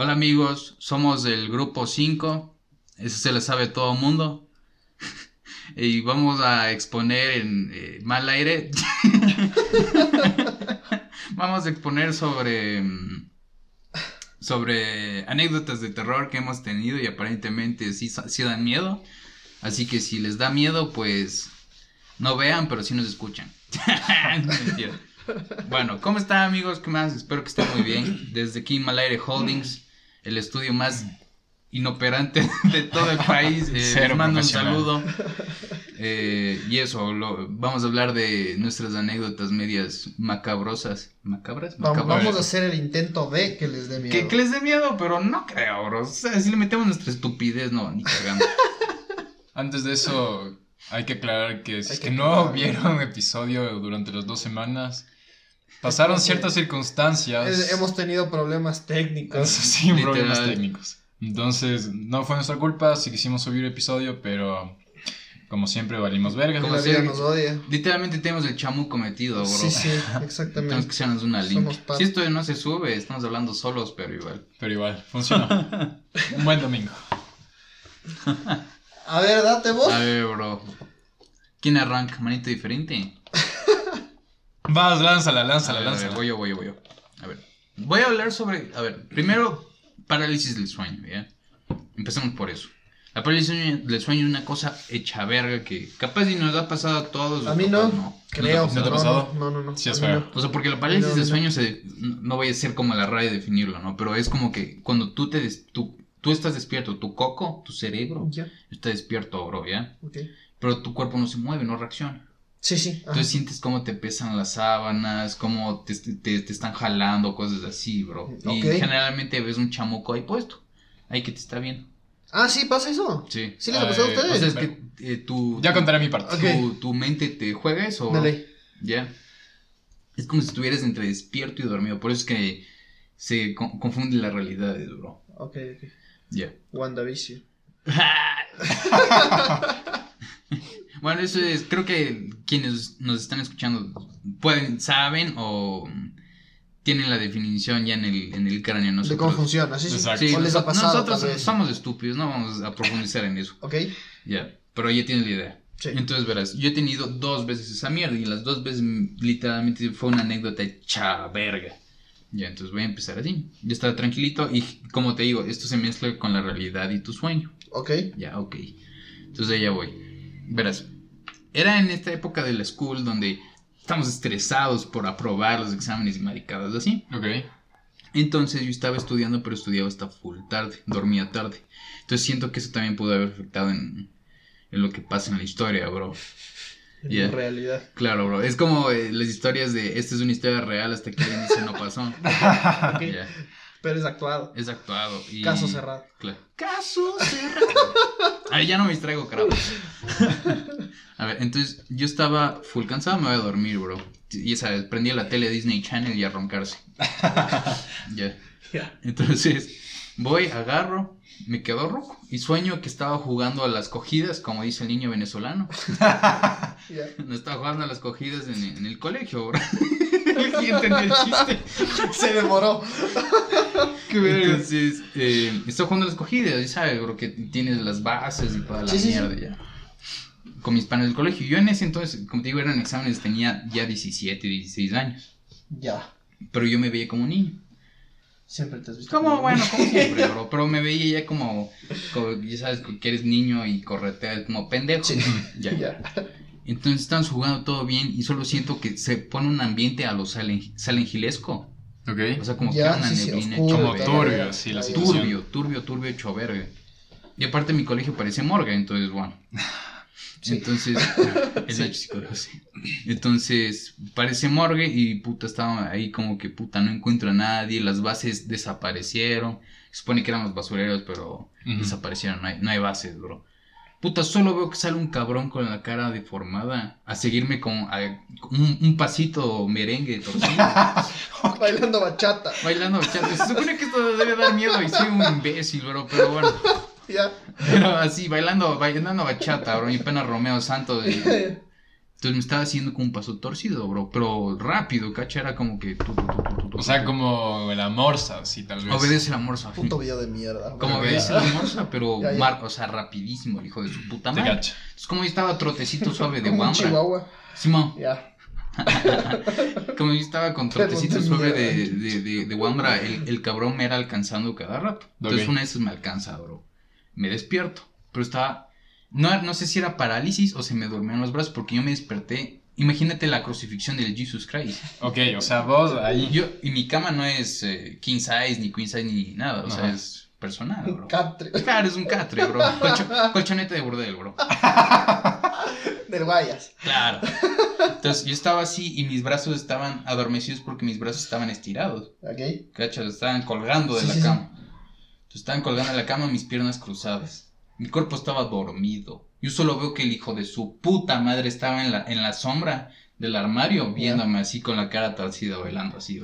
Hola amigos, somos del grupo 5, eso se le sabe todo el mundo. y vamos a exponer en eh, mal aire. vamos a exponer sobre mm, sobre anécdotas de terror que hemos tenido y aparentemente sí, sí dan miedo. Así que si les da miedo, pues no vean, pero sí nos escuchan. Bueno, ¿cómo están amigos? ¿Qué más? Espero que estén muy bien. Desde aquí Malaire Holdings, el estudio más inoperante de todo el país. Eh, les mando un saludo. Eh, y eso, lo, vamos a hablar de nuestras anécdotas medias macabrosas. ¿Macabras? Vamos, vamos a hacer el intento de que les dé miedo. Que, que les dé miedo, pero no creo, bro. O sea, si le metemos nuestra estupidez, no, ni cagando. Antes de eso, hay que aclarar que si es que, no vieron episodio durante las dos semanas, pasaron ciertas circunstancias. Hemos tenido problemas técnicos. Sí, problemas técnicos. Entonces, no fue nuestra culpa si quisimos subir episodio, pero como siempre valimos verga. Como la vida nos odia. Literalmente tenemos el chamuco metido, bro. Sí, sí, exactamente. tenemos que hacernos una link. Si esto no se sube, estamos hablando solos, pero igual. Pero igual, funciona. Un buen domingo. A ver, date vos. A ver, bro. ¿Quién arranca? ¿Manito diferente? Vas, lánzala, lánzala, lánzala. voy yo, voy yo, voy yo. A ver. Voy a hablar sobre. A ver, primero, parálisis del sueño, ¿ya? Empecemos por eso. La parálisis del sueño es una cosa hecha verga que capaz si nos ha pasado a todos. A mí no, creo. ¿No te ha pasado? No, no, no. Sí, es feo. O sea, porque la parálisis del sueño se, no voy a ser como la raya definirlo, ¿no? Pero es como que cuando tú te des, tú, tú estás despierto, tu coco, tu cerebro Ya. está despierto, bro, ¿ya? Ok. Pero tu cuerpo no se mueve, no reacciona. Sí, sí. ajá. Entonces sientes cómo te pesan las sábanas, cómo te, te, te están jalando, cosas así, bro. Y Ok. generalmente ves un chamuco ahí puesto, ahí que te está viendo. Ah, sí, pasa eso. Sí. ¿Sí les ha pasado a Eh, ustedes? O sea, es que eh, tu, Ya contaré mi parte. Tu, tu mente te juega eso. Dale. Ya. Es como si estuvieras entre despierto y dormido. Por eso es que se con- confunde la realidad, bro. Ok, ok. Ya. WandaVision. bueno, eso es, creo que quienes nos están escuchando pueden, saben o tienen la definición ya en el, en el cráneo. De Nosotros, cómo funciona, sí, sí. Sí, ¿O les ha pasado, nosotros somos estúpidos, no vamos a profundizar en eso. Ok. Ya, pero ya tienes la idea. Sí. Entonces verás, yo he tenido dos veces esa mierda y las dos veces literalmente fue una anécdota hecha verga. Ya, entonces voy a empezar así. Yo estaba tranquilito y como te digo, esto se mezcla con la realidad y tu sueño. Ok. Ya, ok. Entonces allá voy. Verás, era en esta época de la school donde estamos estresados por aprobar los exámenes y maricadas así. Ok. Entonces yo estaba estudiando, pero estudiaba hasta full tarde, dormía tarde. Entonces siento que eso también pudo haber afectado en, en lo que pasa en la historia, bro. En Yeah. realidad. Claro, bro. Es como eh, las historias de esta es una historia real hasta que alguien dice no pasó. Ok. Ya, Pero es actuado. Es actuado. Y... Caso cerrado. Claro. Caso cerrado. A ver, ya no me distraigo, carajo. A ver, entonces yo estaba full cansado, me voy a dormir, bro. Y sabes, prendía la tele Disney Channel y a roncarse. Ya. Ya. Entonces, voy, agarro, me quedo rojo y sueño que estaba jugando a las cogidas, como dice el niño venezolano. Ya. No estaba jugando a las cogidas en, en el colegio, bro. Se demoró. Entonces, eh, estaba jugando a las cogidas, y sabes, bro, que tienes las bases y toda la Sí, sí, sí. mierda ya. Con mis panes del colegio. Yo en ese entonces, como te digo, eran exámenes, tenía ya 17, 16 años. Ya. Pero yo me veía como un niño. Siempre te has visto. Como, como- bueno, como siempre, bro. Pero me veía ya como, como, ya sabes, que eres niño y correteas como pendejo. Sí. Ya. Ya. Entonces estamos jugando todo bien y solo siento que se pone un ambiente a lo salen, salengilesco. Ok. O sea, como Ya, que una sí, sí, neblina oscuro, hecho Como Turbio, turbio, la situación. Turbio, turbio, turbio, hecho verga. Y aparte mi colegio parece morga, entonces, bueno. Sí. Entonces, es la psicología, sí. Entonces, parece morgue y puta, estaba ahí como que puta, no encuentro a nadie, las bases desaparecieron. Se supone que éramos basureros, pero desaparecieron, no hay, no hay bases, bro. Puta, solo veo que sale un cabrón con la cara deformada a seguirme con a- un, un pasito merengue torcido. Bailando bachata. bailando bachata. Se supone que esto debe dar miedo y soy un imbécil, bro, pero bueno. Ya. Pero así, bailando, bailando bachata, bro, y pena Romeo Santos. y- Entonces me estaba haciendo como un paso torcido, bro. Pero rápido, cacha, era como que. tu, tu, tu, tu, tu, O sea, tu. como la morsa, sí, tal vez. Obedece la morsa. Puto video de mierda. Como Bueno, obedece la morsa, pero. Ya, ya. mar- o sea, rapidísimo, el hijo de su puta Te madre. cacho. Es como yo estaba trotecito suave de Como un Wambra. chihuahua. Simón. Ya. Como yo estaba con Pero trotecito de de, de, de, de Wambra, el, el cabrón me era alcanzando cada rato. Entonces Ok. una de esas me alcanza, bro. Me despierto. Pero estaba. No, no sé si era parálisis o se me dormían los brazos porque yo me desperté. Imagínate la crucifixión del Jesus Christ. Ok, o sea, vos ahí. Yo, y mi cama no es eh, king size, ni queen size, ni nada. O sea, es personal, bro. Catre. Claro, es un catre, bro. Colcho- colchoneta de burdel, bro. Del Guayas. Claro. Entonces yo estaba así y mis brazos estaban adormecidos porque mis brazos estaban estirados. ¿Ok? ¿Cachas? Estaban colgando de Sí, la sí, sí. cama. Estaban colgando de la cama mis piernas cruzadas. Mi cuerpo estaba dormido. Yo solo veo que el hijo de su puta madre estaba en la, en la sombra del armario viéndome así con la cara torcida bailando así.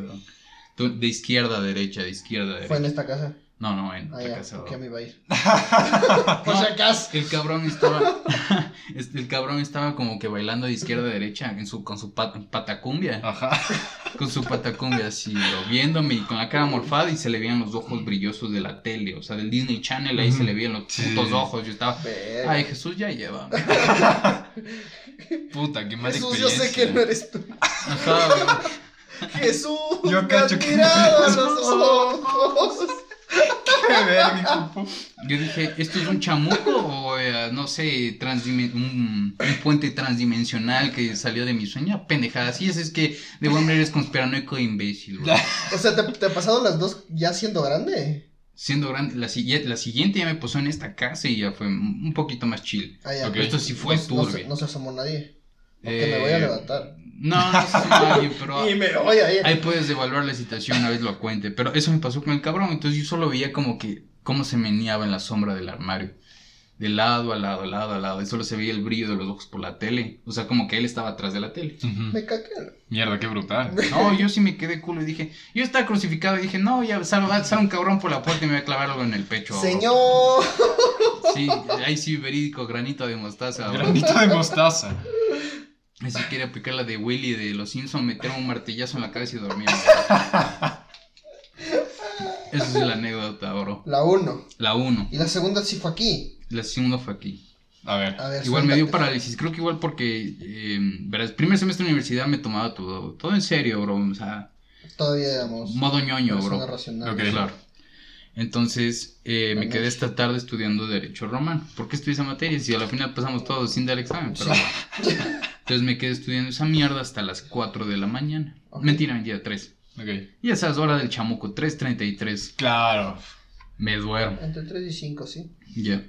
Tú- De izquierda a derecha, de izquierda a Fue en derecha. esta casa. No, no, en Ah, otra ya. casa. Porque me iba a ir. Por No, si acaso. El cabrón estaba. este, el cabrón estaba como que bailando de izquierda a derecha en su, con su pat- patacumbia. Ajá. Con su patacumbia así, viéndome y con la cara morfada y se le veían los ojos brillosos de la tele. O sea, del Disney Channel ahí se le veían los Sí. putos ojos. Yo estaba. Ay, Jesús, ya lleva. Puta, qué mala Jesús, yo sé que no eres tú. Ajá. Jesús, Yo me cacho que no los ojos. Qué verga, hijo de pu- Yo dije, ¿esto es un chamuco o, eh, no sé, un, un puente transdimensional que salió de mi sueño? Pendejada. Así es, es que de buen eres conspiranoico e imbécil, bro. O sea, ¿te, te ha pasado las dos ya siendo grande? Siendo grande, la, si- la siguiente ya me pasó en esta casa y ya fue un poquito más chill. Ah, ya. Ok. Esto sí fue no, no, se, turbio. no se asomó nadie. Porque Eh, me voy a levantar. No, no sé si nadie, pero Y me voy a ir. ahí puedes devaluar la situación una vez lo cuente. Pero eso me pasó con el cabrón. Entonces yo solo veía como que cómo se meneaba en la sombra del armario. De lado a lado, lado a lado. Y solo se veía el brillo de los ojos por la tele. O sea, como que él estaba atrás de la tele. Me cagué. Mierda, qué brutal. No, yo sí me quedé culo y dije, yo estaba crucificado y dije, no, ya sale, sale un cabrón por la puerta y me va a clavar algo en el pecho. Señor. Sí, ahí sí, verídico, granito de mostaza. Granito de mostaza. Ahí sí quería aplicar la de Willy de los Simpsons, meter un martillazo en la cabeza y dormir. Esa es la anécdota, bro. La uno. La uno. Y la segunda sí fue aquí. La segunda fue aquí. A ver. A ver, Igual me dio parálisis. Creo que igual porque, eh, verás, primer semestre de universidad me tomaba todo, todo en serio, bro. O sea, Todavía éramos modo ñoño, bro. racionales. Ok. Claro. Entonces, eh, me quedé esta tarde estudiando Derecho Romano. ¿Por qué estudié esa materia? Si a la final pasamos todos sin dar examen. Pero bueno. Entonces me quedé estudiando esa mierda hasta las 4 de la mañana. Mentira, mentira, 3. Ok. Y a esas horas del chamuco, 3.33, Claro. me duermo. Entre 3 y 5, sí. Ya.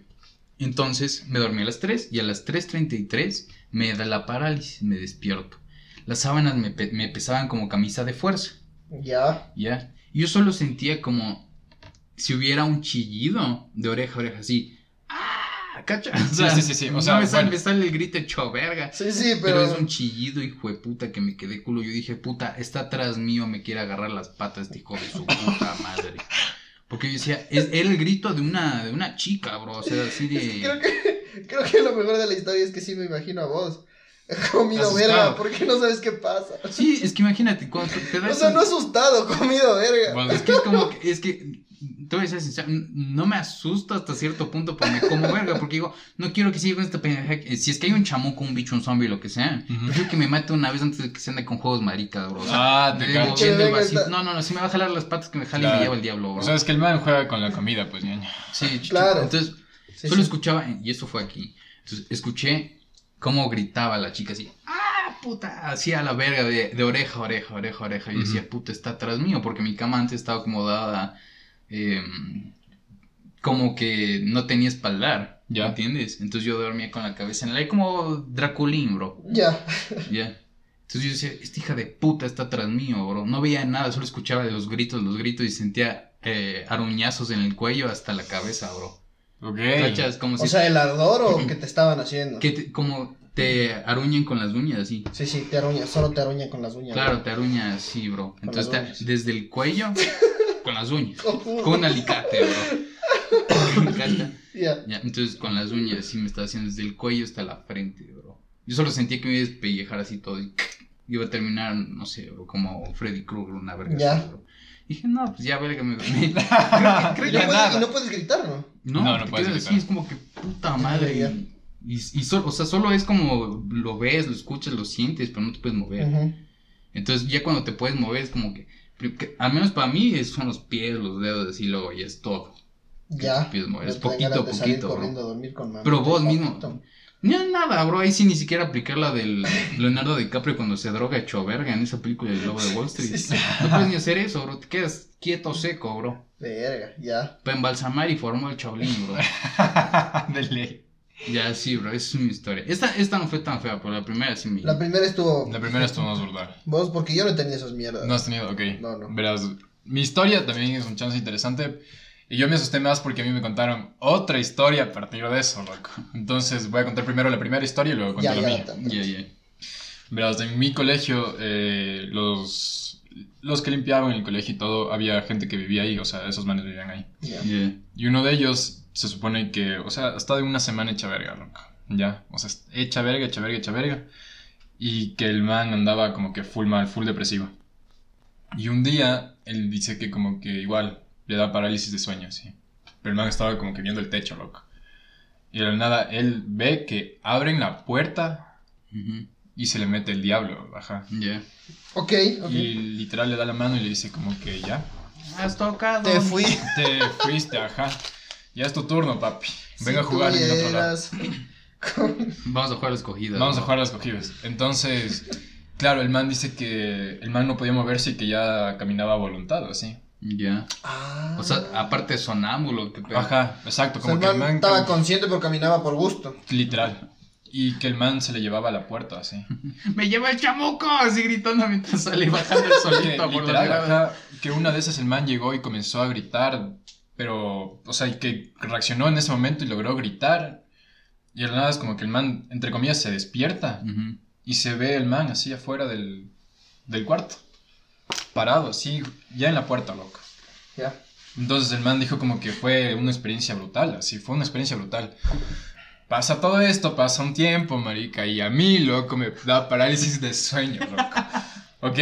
Entonces me dormí a las 3 y a las 3.33 me da la parálisis, me despierto. Las sábanas me, pe- me pesaban como camisa de fuerza. Ya. ¿ya? Yo solo sentía como si hubiera un chillido de oreja a oreja, así. ¡Ah! ¿Cacha? O Sí, sí, sí, sí, o no sea, me, sale, bueno. me sale el grito hecho verga. Sí, sí, Pero, pero. es un chillido, hijo de puta, que me quedé culo. Yo dije, puta, está atrás mío, me quiere agarrar las patas este hijo de su puta madre. Porque yo decía, es era el grito de una, de una chica, bro. O sea, así Es que de. creo que creo que lo mejor de la historia es que sí me imagino a vos. Comido Asustado. verga, porque no sabes qué pasa. Sí, es que imagínate, cuando te, te da O sea, no asustado, comido verga. Bueno, Es que es como que, es que, te voy a ser sincero, no me asusta hasta cierto punto, pero me como verga, porque digo, no quiero que siga con esta pendeja, si es que hay un chamuco, un bicho, un zombie, lo que sea, Ujú. prefiero que me mate una vez antes de que se ande con juegos maricas, bro. O sea, Ah, te está- No, no, no, si me va a jalar las patas, que me jale y me lleva el diablo, bro. O sea, es que el man juega con la comida, pues, ñaño. sí, ch- Claro. Entonces, Sí, solo sí. escuchaba, y eso fue aquí, entonces escuché cómo gritaba la chica así, ¡ah, puta! Así a la verga, de, de oreja, oreja, oreja, oreja. Y yo decía, puta, está atrás mío, porque mi cama antes estaba acomodada eh, como que no tenía espaldar, Ya. ¿entiendes? Entonces yo dormía con la cabeza en el aire como Draculín, bro, Ya. ya. Entonces yo decía, esta hija de puta está atrás mío, bro. No veía nada, solo escuchaba de los gritos, los gritos y sentía eh, aruñazos en el cuello hasta la cabeza, bro. Ok. ¿Cachas? Como si O sea, el ardor o que te estaban haciendo. que te- como te aruñen con las uñas así. Sí, sí, te aruña, solo te aruña con las uñas. Claro, te aruña así, bro. Entonces, te- desde el cuello, con las uñas. Con un alicate, bro. Me encanta. Ya. Ya, entonces, con las uñas, sí me está haciendo desde el cuello hasta la frente, bro. Yo solo sentía que me iba a despellejar así todo y iba a terminar, no sé, bro, como Freddy Krueger, una verga. Ya. así, bro. Dije, no, pues ya, verga, me... me- creo que, puedes, nada. y no puedes gritar, ¿no? no, No, no te puedes gritar. así, es como que puta madre. Y, y, y solo, o sea, solo es como lo ves, lo escuchas, lo sientes, pero no te puedes mover. Ujú. Entonces ya cuando te puedes mover es como que, que- al menos para mí es- son los pies, los dedos, así luego ya es todo. Ya. Es poquito a poquito, bro. corriendo a dormir con mamá. Pero vos Poquito. mismo. No, nada, bro, ahí sí ni siquiera aplicar la del Leonardo DiCaprio cuando se droga hecho verga en esa película del Lobo de Wall Street. Sí, sí. No puedes ni hacer eso, bro, te quedas quieto, seco, bro. Verga, ya. Para embalsamar y formó el chaolín, bro. De ley. Ya, sí, bro, esa es mi historia. Esta, esta no fue tan fea, pero la primera sí me... La primera estuvo. La primera estuvo más brutal. Vos, porque yo no tenía esas mierdas. No has tenido, ok. No, no. Verás, mi historia también es un chance interesante. Y yo me asusté más porque a mí me contaron otra historia a partir de eso, loco. Entonces voy a contar primero la primera historia y luego ya, contar la ya. mía. Ya, ya. Verás, en mi colegio, eh, los, los que limpiaban el colegio y todo, había gente que vivía ahí, o sea, esos manes vivían ahí. Y uno de ellos se supone que, o sea, está de una semana hecha verga, loco. Ya, o sea, hecha verga, hecha verga, hecha verga. Y que el man andaba como que full mal, full depresivo. Y un día, él dice que como que igual le da parálisis de sueño, sí. Pero el man estaba como que viendo el techo, loco. Y de la nada, él ve que abren la puerta Ujú. Y se le mete el diablo, ajá. Ya. Ok, ok. Y literal le da la mano y le dice como que ya, Has tocado. Te fui. te fuiste, ajá. Ya es tu turno, papi. Venga Si a jugar en otro lado. Vamos a jugar a la escogida. Vamos a bro. jugar a las cogidas. Entonces, claro, el man dice que el man no podía moverse y que ya caminaba a voluntad, así. Ya. Ah. O sea, aparte sonámbulo, que. Ajá, exacto, O sea, como el que el man man... estaba cam- consciente pero caminaba por gusto. Literal. Y que el man se le llevaba a la puerta, así. Me lleva el chamuco, así gritando mientras sale bajando el Que, solito por literal, ajá, que una de esas el man llegó y comenzó a gritar, pero, o sea, y que reaccionó en ese momento y logró gritar. Y de la nada es como que el man, entre comillas, se despierta y se ve el man así afuera del, del cuarto. Parado, así, ya en la puerta, loco. Ya. Entonces el man dijo como que fue una experiencia brutal, así, fue una experiencia brutal. Pasa todo esto, pasa un tiempo, marica, y a mí, loco, me da parálisis de sueño, loco. ¿Ok?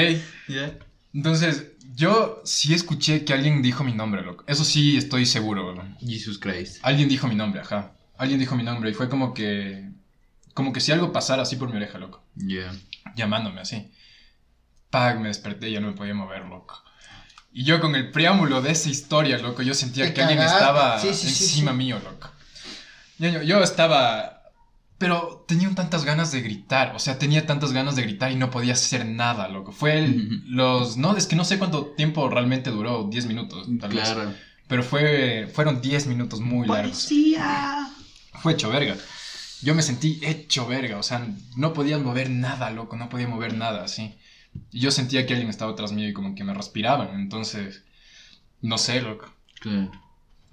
Entonces, yo sí escuché que alguien dijo mi nombre, loco. Eso sí estoy seguro, weón. Jesus Christ. Alguien dijo mi nombre, ajá. Alguien dijo mi nombre y fue como que... Como que si algo pasara así por mi oreja, loco. Ya. Llamándome así. Pag, me desperté y ya no me podía mover, loco. Y yo con el preámbulo de esa historia, loco, yo sentía que alguien estaba Sí, sí, sí, encima sí. mío, loco. Yo, estaba... Pero tenía tantas ganas de gritar, o sea, tenía tantas ganas de gritar y no podía hacer nada, loco. Fue el- los... No, es que no sé cuánto tiempo realmente duró, 10 minutos, tal vez. Claro. Pero fue, fueron 10 minutos muy largos. Fue hecho verga. Yo me sentí hecho verga, o sea, no podía mover nada, loco, no podía mover nada, así. Y yo sentía que alguien estaba atrás mío y como que me respiraban, entonces, no sé, loco, Claro.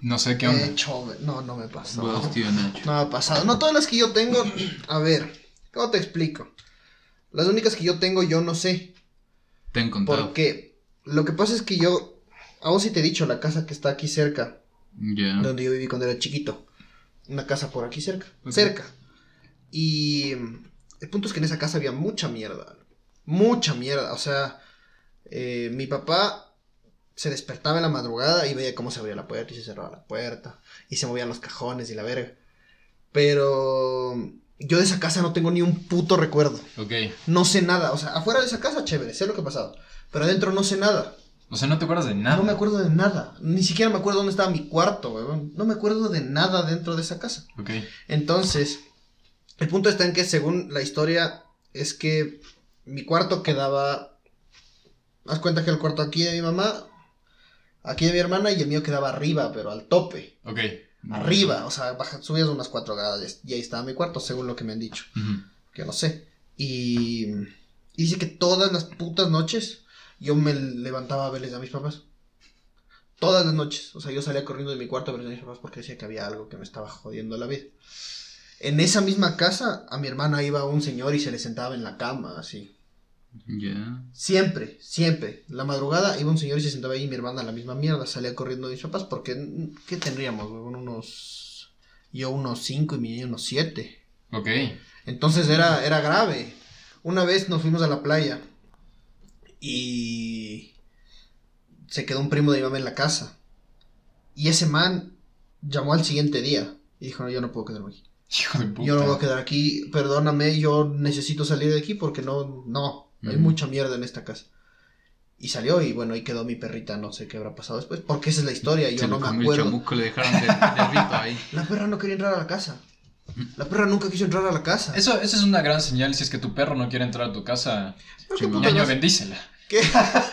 No sé qué onda. Chove- No, no me. Vos, tío Nacho. No me ha pasado. No todas las que yo tengo. A ver, ¿cómo te explico? Las únicas que yo tengo, yo no sé. Te han contado. Porque lo que pasa es que yo. A vos sí te he dicho, la casa que está aquí cerca, Ya. donde yo viví cuando era chiquito. Una casa por aquí cerca. Cerca. Y el punto es que en esa casa había mucha mierda. Mucha mierda. O sea, eh, mi papá se despertaba en la madrugada y veía cómo se abría la puerta y se cerraba la puerta. Y se movían los cajones y la verga. Pero yo de esa casa no tengo ni un puto recuerdo. Ok, No sé nada. O sea, afuera de esa casa, chévere, sé lo que ha pasado. Pero adentro no sé nada. o sea, no te acuerdas de nada. No me acuerdo de nada. Ni siquiera me acuerdo dónde estaba mi cuarto, weón. No me acuerdo de nada dentro de esa casa. Ok, Entonces, el punto está en que según la historia es que mi cuarto quedaba... Haz cuenta que el cuarto aquí de mi mamá, aquí de mi hermana y el mío quedaba arriba, pero al tope. ok. Arriba, o sea, baja, subías unas cuatro gradas y ahí estaba mi cuarto, según lo que me han dicho. Que no sé. Y, y dice que todas las putas noches yo me levantaba a verles a mis papás. Todas las noches. O sea, yo salía corriendo de mi cuarto a verles a mis papás porque decía que había algo que me estaba jodiendo la vida. En esa misma casa, a mi hermana iba un señor y se le sentaba en la cama, así. Ya. Siempre, siempre. La madrugada iba un señor y se sentaba ahí y mi hermana la misma mierda. Salía corriendo de mis papás porque, ¿qué tendríamos? huevón? Unos... Yo unos cinco y mi niño unos siete. Ok. Entonces era, era grave. Una vez nos fuimos a la playa y se quedó un primo de mi mamá en la casa. Y ese man llamó al siguiente día y dijo, no, yo no puedo quedarme aquí. Hijo de puta. Yo no voy a quedar aquí, perdóname, yo necesito salir de aquí porque no, no, hay mucha mierda en esta casa. Y salió y bueno, ahí quedó mi perrita, no sé qué habrá pasado después, porque esa es la historia, y yo Se no me acuerdo. chamuco, le dejaron de, ahí. La perra no quería entrar a la casa. La perra nunca quiso entrar a la casa. Eso, eso es una gran señal. Si es que tu perro no quiere entrar a tu casa, ñaño, bendícela. ¿Qué?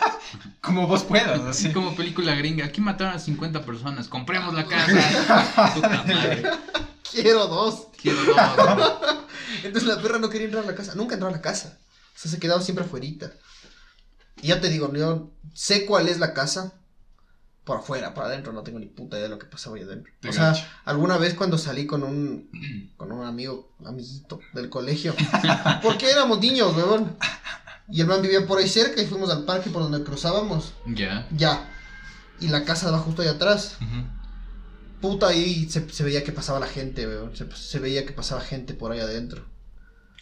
Como vos puedas, así. Así como película gringa. Aquí mataron a 50 personas. Compremos la casa. Puta madre. Quiero dos. Quiero dos. Entonces la perra no quería entrar a la casa, nunca entró a la casa. O sea, se quedaba siempre afuerita. Y ya te digo, yo sé cuál es la casa. Por afuera, por adentro, no tengo ni puta idea de lo que pasaba ahí adentro. Te o sea, alguna vez cuando salí con un con un amigo, amiguito del colegio, porque éramos niños, weón. Y el man vivía por ahí cerca y fuimos al parque por donde cruzábamos. Ya. Ya. Y la casa va justo ahí atrás. Puta, ahí se, se veía que pasaba la gente, weón. Se, se veía que pasaba gente por ahí adentro.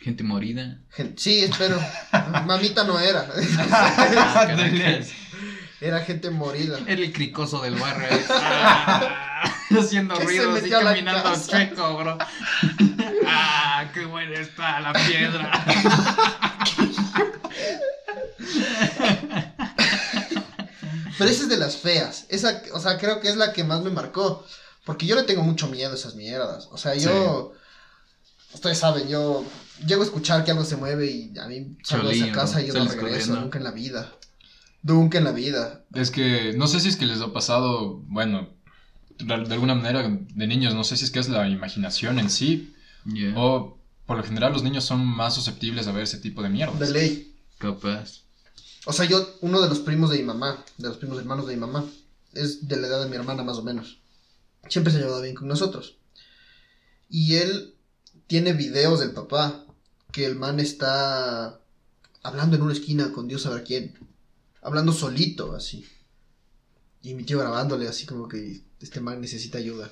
Gente morida. Sí, espero. Mamita no era. Ah. Era gente morida. Era el cricoso del barrio. ahí. Ah, haciendo ruidos y caminando casa. chueco, bro. Ah, qué buena está la piedra. Pero esa es de las feas. Esa, o sea, creo que es la que más me marcó. Porque yo le tengo mucho miedo a esas mierdas. O sea, yo. Ustedes saben, yo llego a escuchar que algo se mueve y a mí salgo de esa casa y yo no regreso. corriendo. Nunca en la vida. Nunca en la vida. Es que no sé si es que les ha pasado, bueno, de alguna manera de niños, no sé si es que es la imaginación en sí, o por lo general los niños son más susceptibles a ver ese tipo de mierda. De ley. Capaz. O sea, yo, uno de los primos de mi mamá, de los primos hermanos de mi mamá, es de la edad de mi hermana más o menos. Siempre se ha llevado bien con nosotros. Y él tiene videos del papá, que el man está hablando en una esquina con Dios sabrá quién. Hablando solito, así. Y mi tío grabándole, así como que este man necesita ayuda.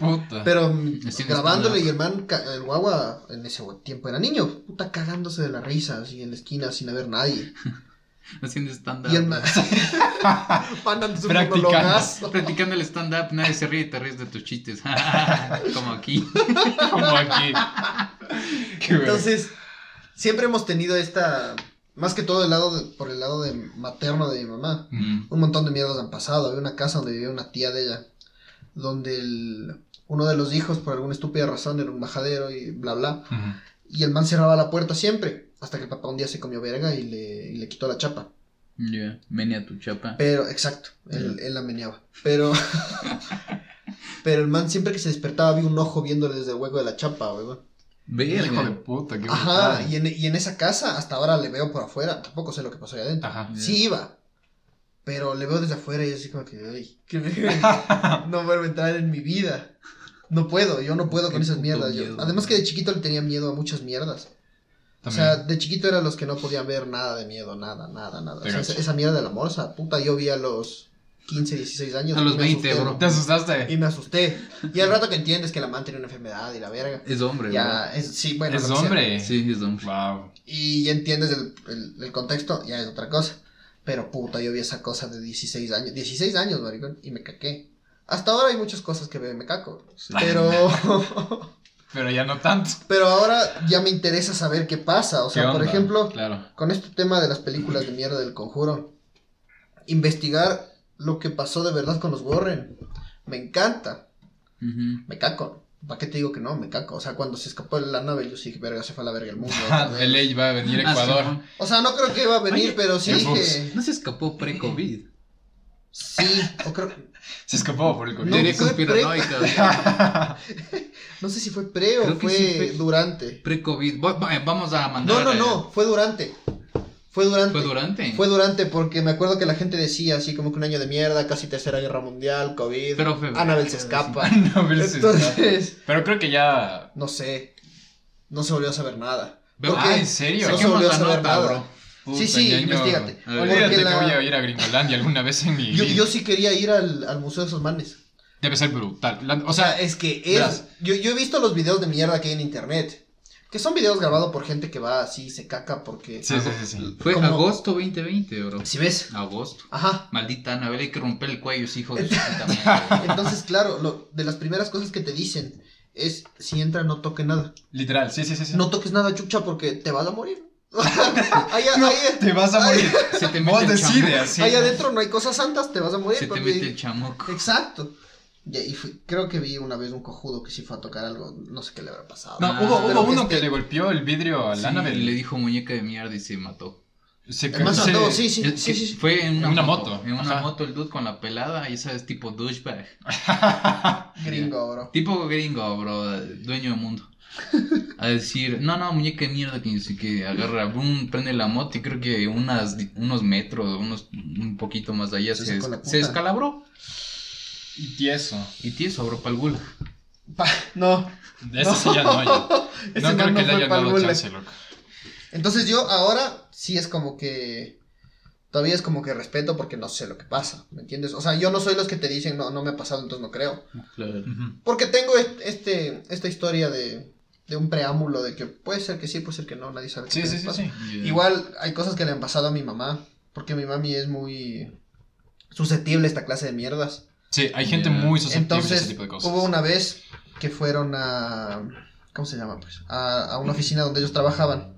Puta. Pero mm, Así grabándole y el man, el guagua, en ese tiempo era niño, puta cagándose de la risa, así en la esquina, sin haber nadie. Haciendo stand-up. Y el man. Practicando. Practicando el stand-up, nadie se ríe y te ríes de tus chistes. Como aquí. Como aquí. Entonces, siempre hemos tenido esta. Más que todo el lado de- por el lado de materno de mi mamá. Mm. Un montón de mierdas han pasado. Había una casa donde vivía una tía de ella. Donde el, uno de los hijos, por alguna estúpida razón, era un majadero y bla bla. Y el man cerraba la puerta siempre. Hasta que el papá un día se comió verga y le, y le quitó la chapa. Ya. Venía tu chapa. Pero, exacto, él, él la meneaba. Pero, pero el man siempre que se despertaba había un ojo viéndole desde el hueco de la chapa, weón. Verga. Hijo de puta, qué Ajá, y en, y en esa casa hasta ahora le veo por afuera, tampoco sé lo que pasó ahí adentro. Ajá. Sí iba, pero le veo desde afuera y así como que, ay, no vuelvo a entrar en mi vida. No puedo, yo no puedo Qué con esas mierdas. yo- además que de chiquito le tenía miedo a muchas mierdas. O sea, de chiquito eran los que no podían ver nada de miedo, nada, nada, nada. O sea, esa, esa mierda de la morsa, puta, yo vi a los 15, 16 años. A los y me 20, asusté, bro. ¿Te asustaste? Y me asusté. Y al rato que entiendes que la man tiene una enfermedad y la verga. Es hombre, Ya, es, sí, bueno. es sea. hombre. bro. Sí, es hombre. Wow. Y ya entiendes el, el- el contexto, ya es otra cosa. Pero puta, yo vi esa cosa de 16 años. 16 años, maricón, y me caqué. Hasta ahora hay muchas cosas que y me caco. Sí. Pero, Pero ya no tanto. pero ahora ya me interesa saber qué pasa. O ¿Qué sea, por ejemplo, Claro. con este tema de las películas de mierda del conjuro, investigar lo que pasó de verdad con los Warren, me encanta. Me caco. ¿Para qué te digo que no? Me caco. O sea, cuando se escapó de la nave, yo sí que verga, se fue a la verga el mundo. vez. De ley va a venir Ah, Ecuador. sí, O sea, no creo que iba a venir, Oye, pero sí el dije. Bus. No se escapó pre-COVID. Sí, o creo. Se escapó por el COVID. No, conspiranoica. No sé si fue pre o Creo que fue, sí fue- durante. Pre-COVID. Va- va- Vamos a mandar. No, no, no, fue durante. Fue durante. ¿Fue durante? Fue durante porque me acuerdo que la gente decía así como que un año de mierda, casi tercera guerra mundial, COVID. Pero fue- Anabel se escapa. Pero sí está. Entonces, Pero creo que ya. no sé. No se volvió a saber nada. Veo ¿Por que- Ah? ¿en serio? No se volvió a saber nota, nada. bro. Sí, sí, ñaño. investigate. Olvídate que la- voy a ir a Gringolandia alguna vez en mi Yo, vida. yo sí quería ir al, al museo de esos manes. Debe ser brutal. La- o O sea, es que es. Yo, yo he visto los videos de mierda que hay en internet. Que son videos grabados por gente que va así, se caca porque... Sí, sí, sí, sí. Fue Como- agosto 2020, bro. Si ves, Agosto. ajá. Maldita Anabel, hay que romper el cuello, hijo de. Entonces, claro, lo, de las primeras cosas que te dicen es, si entra no toque nada. Literal, sí, sí, sí. sí. No toques nada, chucha, porque te vas a morir. ahí, No, ahí- te vas a ahí- morir. Se te Vos mete el decides, chamuco. así. ahí adentro no hay cosas santas, te vas a morir. Se te mete el chamuco. Exacto. Y, y fui- creo que vi una vez un cojudo que sí fue a tocar algo, no sé qué le habrá pasado. No, Ah, hubo, pero hubo uno este- que le golpeó el vidrio a Sí, Annabelle. y le dijo muñeca de mierda y se mató. Se El man se mató, sí, sí, Es sí, sí, sí. Fue en una, En una moto, moto, En una ajá. moto el dude con la pelada, y sabes, tipo douchebag. Gringo, bro. Tipo gringo, bro, dueño del mundo. A decir, no, no, muñeca de mierda, que que agarra, boom, prende la moto y creo que unas, unos metros, unos, un poquito más allá Se se, se descalabró. Y tieso. Y tieso, bro, pa'l gulag. Pa- no. De ese sí ya no. Ese No creo que le hayan dado chance, loco. Entonces yo ahora sí es como que todavía es como que respeto porque no sé lo que pasa, ¿me entiendes? O sea, yo no soy los que te dicen no, no me ha pasado, entonces no creo. Claro. Porque tengo est- este, esta historia de, de un preámbulo de que puede ser que sí, puede ser que no, nadie sabe qué Sí, sí, les sí, pasa. sí. Yeah. Igual hay cosas que le han pasado a mi mamá, porque mi mami es muy susceptible a esta clase de mierdas. Sí, hay gente muy susceptible a ese tipo de cosas. hubo una vez que fueron a. ¿Cómo se llama? Pues? A, a una oficina donde ellos trabajaban.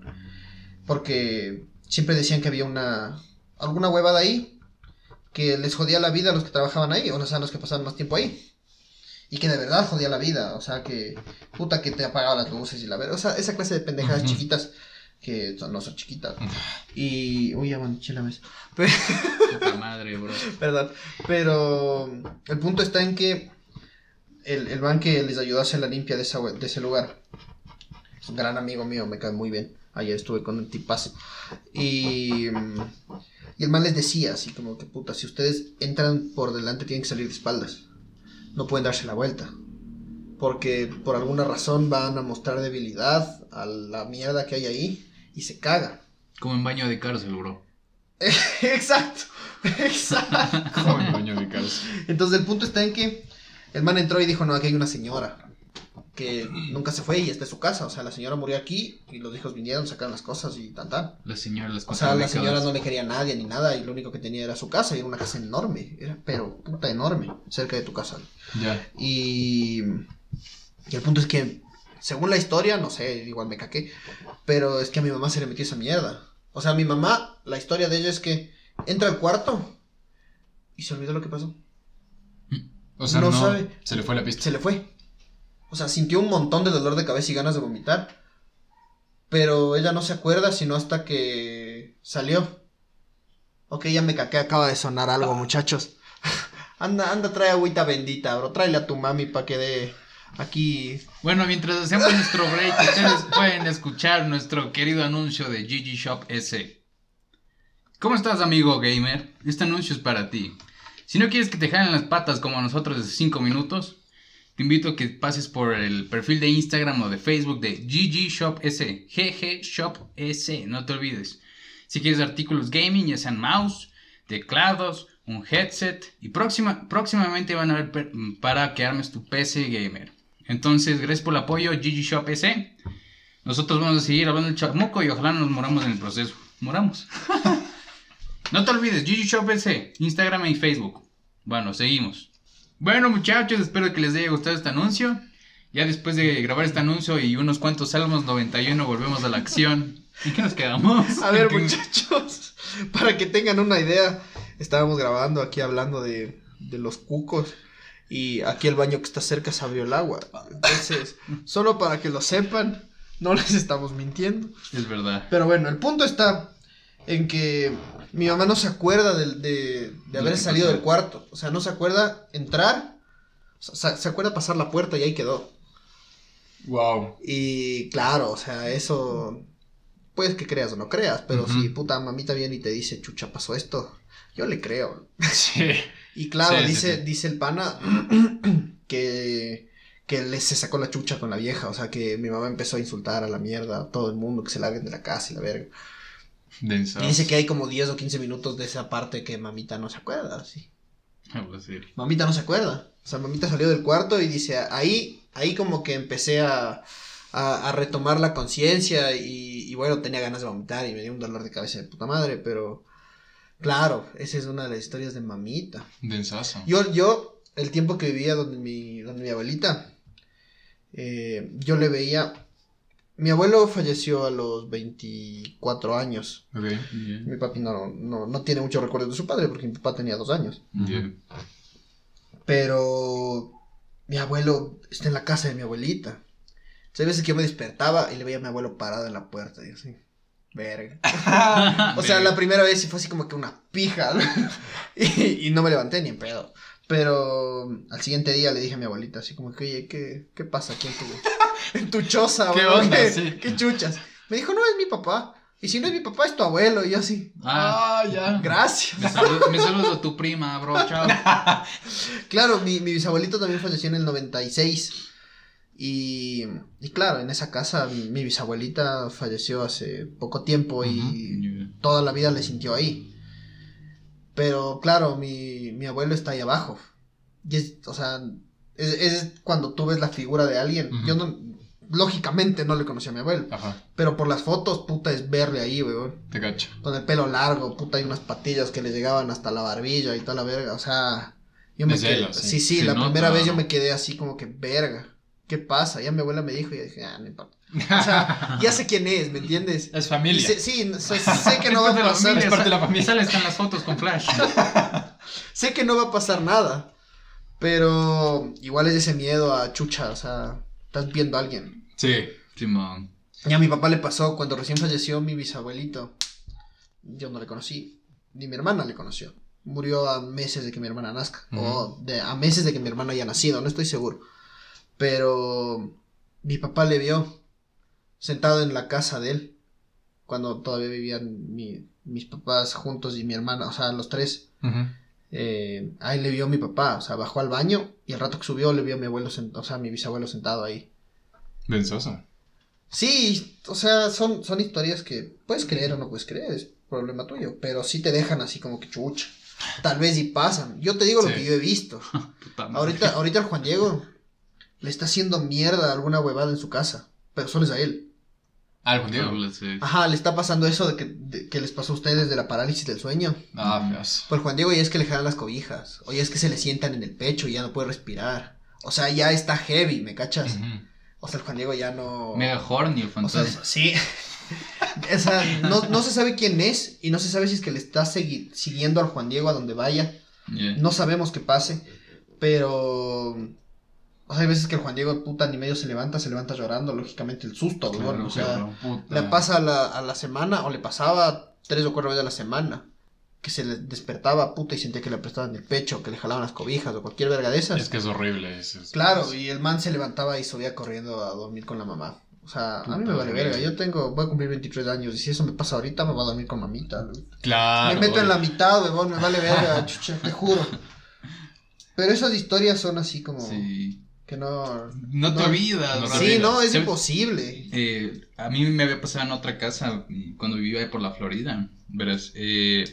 Porque siempre decían que había una. alguna huevada ahí. Que les jodía la vida a los que trabajaban ahí. O sea, a los que pasaban más tiempo ahí. Y que de verdad jodía la vida. O sea, que. Puta que te apagaba las luces y la verdad. O sea, esa clase de pendejadas chiquitas. Que son- no son chiquitas. Y. Uy, ya, bueno, chila, ves. Puta madre, bro. Perdón. Pero el punto está en que el, el man que les ayudó a hacer la limpia de, esa, de ese lugar es un gran amigo mío, me cae muy bien. Ayer estuve con un tipazo. Y, y el man les decía así como que puta, si ustedes entran por delante tienen que salir de espaldas. No pueden darse la vuelta. Porque por alguna razón van a mostrar debilidad a la mierda que hay ahí y se caga. Como en baño de cárcel, bro. Exacto. Exacto. Como el dueño de casa. Entonces el punto está en que el man entró y dijo, no, aquí hay una señora que nunca se fue y está en su casa. O sea, la señora murió aquí y los hijos vinieron, sacaron las cosas y tan tan. La señora, las O sea, la señora no le quería a nadie ni nada y lo único que tenía era su casa y era una casa enorme. Era, pero puta enorme, cerca de tu casa. Ya. Y, y el punto es que, según la historia, no sé, igual me caqué, pero es que a mi mamá se le metió esa mierda. O sea, mi mamá, la historia de ella es que entra al cuarto y se olvidó lo que pasó. O sea, No no, sabe. se le fue la pista. se le fue. O sea, sintió un montón de dolor de cabeza y ganas de vomitar. Pero ella no se acuerda sino hasta que salió. Ok, ya me caqué, acaba de sonar algo, muchachos. anda, anda, trae agüita bendita, bro. Tráele a tu mami para que dé aquí. Bueno, mientras hacemos nuestro break, ustedes pueden escuchar nuestro querido anuncio de GG Shop S. ¿Cómo estás, amigo gamer? Este anuncio es para ti. Si no quieres que te jalen las patas como a nosotros de 5 minutos, te invito a que pases por el perfil de Instagram o de Facebook de GG Shop S. GG Shop S, no te olvides. Si quieres artículos gaming, ya sean mouse, teclados, un headset y próxima, próximamente van a ver para que armes tu PC gamer. Entonces, gracias por el apoyo, GG Shop S. Nosotros vamos a seguir hablando del chamuco y ojalá no nos moramos en el proceso. Moramos. no te olvides, GG Shop S, Instagram y Facebook. Bueno, seguimos. Bueno, muchachos, espero que les haya gustado este anuncio. Ya después de grabar este anuncio y unos cuantos Salmos 91, volvemos a la acción. ¿En qué nos quedamos? A ver, ¿En qué- muchachos, para que tengan una idea, estábamos grabando aquí hablando de, de los cucos. Y aquí el baño que está cerca se abrió el agua. Entonces, solo para que lo sepan, no les estamos mintiendo. Es verdad. Pero bueno, el punto está en que mi mamá no se acuerda de, de, de haber salido pasó. del cuarto. O sea, no se acuerda entrar. o sea, se acuerda pasar la puerta y ahí quedó. Wow. Y claro, o sea, eso. Puedes que creas o no creas, pero si puta mamita viene y te dice, chucha, pasó esto, yo le creo. Sí. Y claro, Sí, dice, sí. dice el pana que, que le se sacó la chucha con la vieja. O sea, que mi mamá empezó a insultar a la mierda a todo el mundo, que se larguen de la casa y la verga. Y dice que hay como 10 o 15 minutos de esa parte que mamita no se acuerda, sí. Mamita no se acuerda. O sea, mamita salió del cuarto y dice, ahí, ahí como que empecé a, a, a retomar la conciencia y, y bueno, tenía ganas de vomitar y me dio un dolor de cabeza de puta madre, pero claro, esa es una de las historias de mamita. Densazo. Yo, yo, el tiempo que vivía donde mi, donde mi abuelita, eh, yo le veía, mi abuelo falleció a los 24 años. Ok. Yeah. Mi papi no, no, no tiene mucho recuerdo de su padre porque mi papá tenía dos años. Yeah. Pero mi abuelo está en la casa de mi abuelita. Entonces, hay veces que yo me despertaba y le veía a mi abuelo parado en la puerta y así. Verga. O sea, la primera vez sí fue así como que una pija. y, y no me levanté ni en pedo. Pero al siguiente día le dije a mi abuelita así como que, oye, ¿qué, qué pasa aquí en tu, en tu choza? ¿Qué bro? onda? ¿Qué, Sí. qué chuchas? Me dijo, no, es mi papá. Y si no es mi papá, es tu abuelo. Y yo así, Ah, Ah, ya. gracias. me saludo, me saludo a tu prima, bro, chao. Claro, mi, mi bisabuelito también falleció en el 96. Y, y claro, en esa casa mi, bisabuelita falleció hace poco tiempo y toda la vida le sintió ahí. Pero claro, mi, mi abuelo está ahí abajo. Y es, o sea, es, es cuando tú ves la figura de alguien. Yo no, lógicamente no le conocí a mi abuelo. Ajá, Pero por las fotos, puta, es verle ahí, weón. te cacho. Con el pelo largo, puta, hay unas patillas que le llegaban hasta la barbilla y toda la verga. O sea, yo me quedé. sí. Sí, la primera vez yo me quedé así como que, verga, ¿qué pasa? Ya mi abuela me dijo y dije, ah, no importa. O sea, ya sé quién es, ¿me entiendes? Es familia. sé- sí, sé, sé que no va a pasar. es parte de la familia. Sale están las fotos con flash. Sé que no va a pasar nada. Pero igual es ese miedo a chucha, o sea, estás viendo a alguien. Sí. Simón. Y a mi papá le pasó cuando recién falleció mi bisabuelito. Yo no le conocí, ni mi hermana le conoció. Murió a meses de que mi hermana nazca, o de, a meses de que mi hermano haya nacido, no estoy seguro. Pero mi papá le vio sentado en la casa de él, cuando todavía vivían mi- mis papás juntos y mi hermana, o sea, los tres. Eh, ahí le vio mi papá, o sea, bajó al baño y al rato que subió le vio a mi abuelo, o sea, a mi bisabuelo sentado ahí. Densoso. Sí, o sea, son, son historias que puedes creer o no puedes creer, es problema tuyo, pero sí te dejan así como que chucha. Tal vez y pasan. Yo te digo lo que yo he visto. Puta madre. Ahorita, ahorita el Juan Diego le está haciendo mierda a alguna huevada en su casa, pero solo es a él. Ah, Juan Diego. Habla, sí. Ajá, le está pasando eso de que, de que les pasó a ustedes de la parálisis del sueño. Ah, feas. Pues Juan Diego ya es que le jalan las cobijas, o ya es que se le sientan en el pecho y ya no puede respirar. O sea, ya está heavy, ¿me cachas? O sea, el Juan Diego ya no... Mega horny el O sea, fantasma. sí. o sea, no, no se sabe quién es y no se sabe si es que le está segui- siguiendo al Juan Diego a donde vaya. Yeah. No sabemos qué pase, pero... O sea, hay veces que el Juan Diego, puta, ni medio se levanta, se levanta llorando, lógicamente el susto, Claro, weón, O sea, claro. Le pasa a la, a la semana, o le pasaba tres o cuatro veces a la semana, que se le despertaba, puta, y sentía que le apretaban el pecho, que le jalaban las cobijas, o cualquier verga de esas. Es que es horrible. es- es- Claro, y el man se levantaba y subía corriendo a dormir con la mamá. O sea, a mí me vale verga. Yo tengo, voy a cumplir 23 años y si eso me pasa ahorita, me voy a dormir con mamita. Claro. me meto en la mitad, huevón, me vale verga, chucha, te juro. Pero esas historias son así como Sí. Que no. No te No. olvidas, No bro. te Sí, no, es imposible. Eh, a mí me había pasado en otra casa y cuando vivía ahí por la Florida. Verás, eh,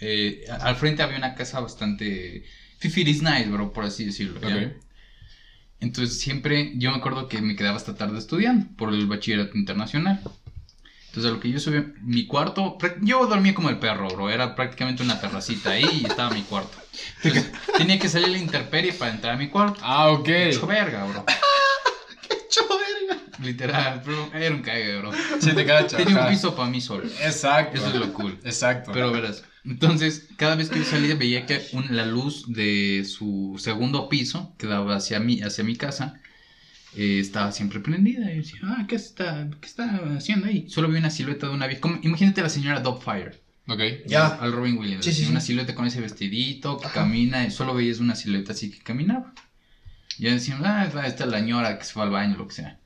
eh, al frente había una casa bastante. Fifiris nice, bro, por así decirlo. Entonces siempre, yo me acuerdo que me quedaba hasta tarde estudiando por el bachillerato internacional. Entonces a lo que yo subí, mi cuarto, yo dormía como el perro, bro, era prácticamente una terracita ahí y estaba mi cuarto. Entonces, tenía que salir la intemperie para entrar a mi cuarto. Ah, ok. Hecho verga, bro. Hecho verga. Literal, bro, era un cague, bro. Sí, te cacho. Tenía un piso para mí solo. Exacto. Eso es lo cool. Exacto. Pero verás, entonces cada vez que yo salía veía que un- la luz de su segundo piso que daba hacia mi, hacia mi casa eh, estaba siempre prendida. Y decía, ah, ¿qué está, ¿qué está haciendo ahí? Solo vi una silueta de una vieja. como- Imagínate a la señora Dogfire. Ok. Ya. Al Robin Williams. Sí, sí. Una silueta con ese vestidito que Ajá. camina y solo veías una silueta así que caminaba. Ya decían, ah, esta es la señora que se fue al baño, lo que sea.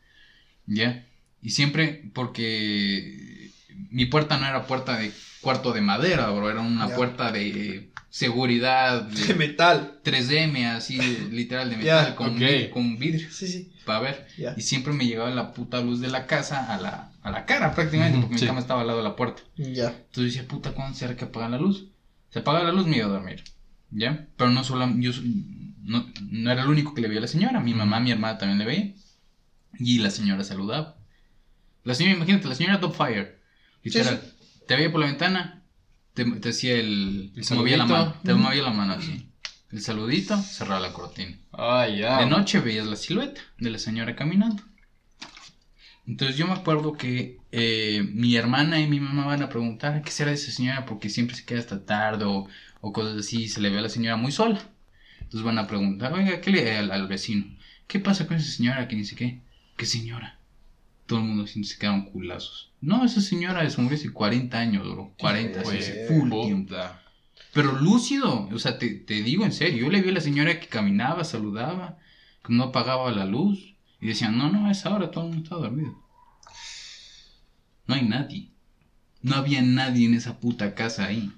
Ya. Y siempre porque mi puerta no era puerta de cuarto de madera, bro, era una Ya. puerta de seguridad De de metal. 3M, así literal de Ya, metal, con, ok. con vidrio, Sí, sí. Para ver. Ya. Y siempre me llegaba la puta luz de la casa a la, a la cara prácticamente, porque sí. mi cama estaba al lado de la puerta. Ya. Entonces decía, puta, ¿cuándo será que apagan la luz? Se apaga la luz, me iba a dormir. ¿Ya? Pero no solo, yo no, no era el único que le veía a la señora, mi mamá, mi hermana también le veía. Y la señora saludaba. La señora, imagínate, la señora top fire. Literal. Te veía por la ventana, te, te hacía el. El te movía la mano. Te movía la mano así. El saludito, cerraba la cortina. Ya. De noche veías la silueta de la señora caminando. Entonces yo me acuerdo que eh, mi hermana y mi mamá van a preguntar qué será de esa señora porque siempre se queda hasta tarde o, o cosas así y se le ve a la señora muy sola. Entonces van a preguntar, oiga, ¿qué le al, al vecino? ¿Qué pasa con esa señora que dice qué? ¿Qué señora? Todo el mundo se quedaron culazos. No, esa señora es murió hace 40 años, bro. 40, Sí, sí, full Puta. tiempo. Pero lúcido, o sea, te, te digo en serio, yo le vi a la señora que caminaba, saludaba, que no apagaba la luz, y decían, no, no, a esa hora todo el mundo está dormido. No hay nadie. No había nadie en esa puta casa ahí.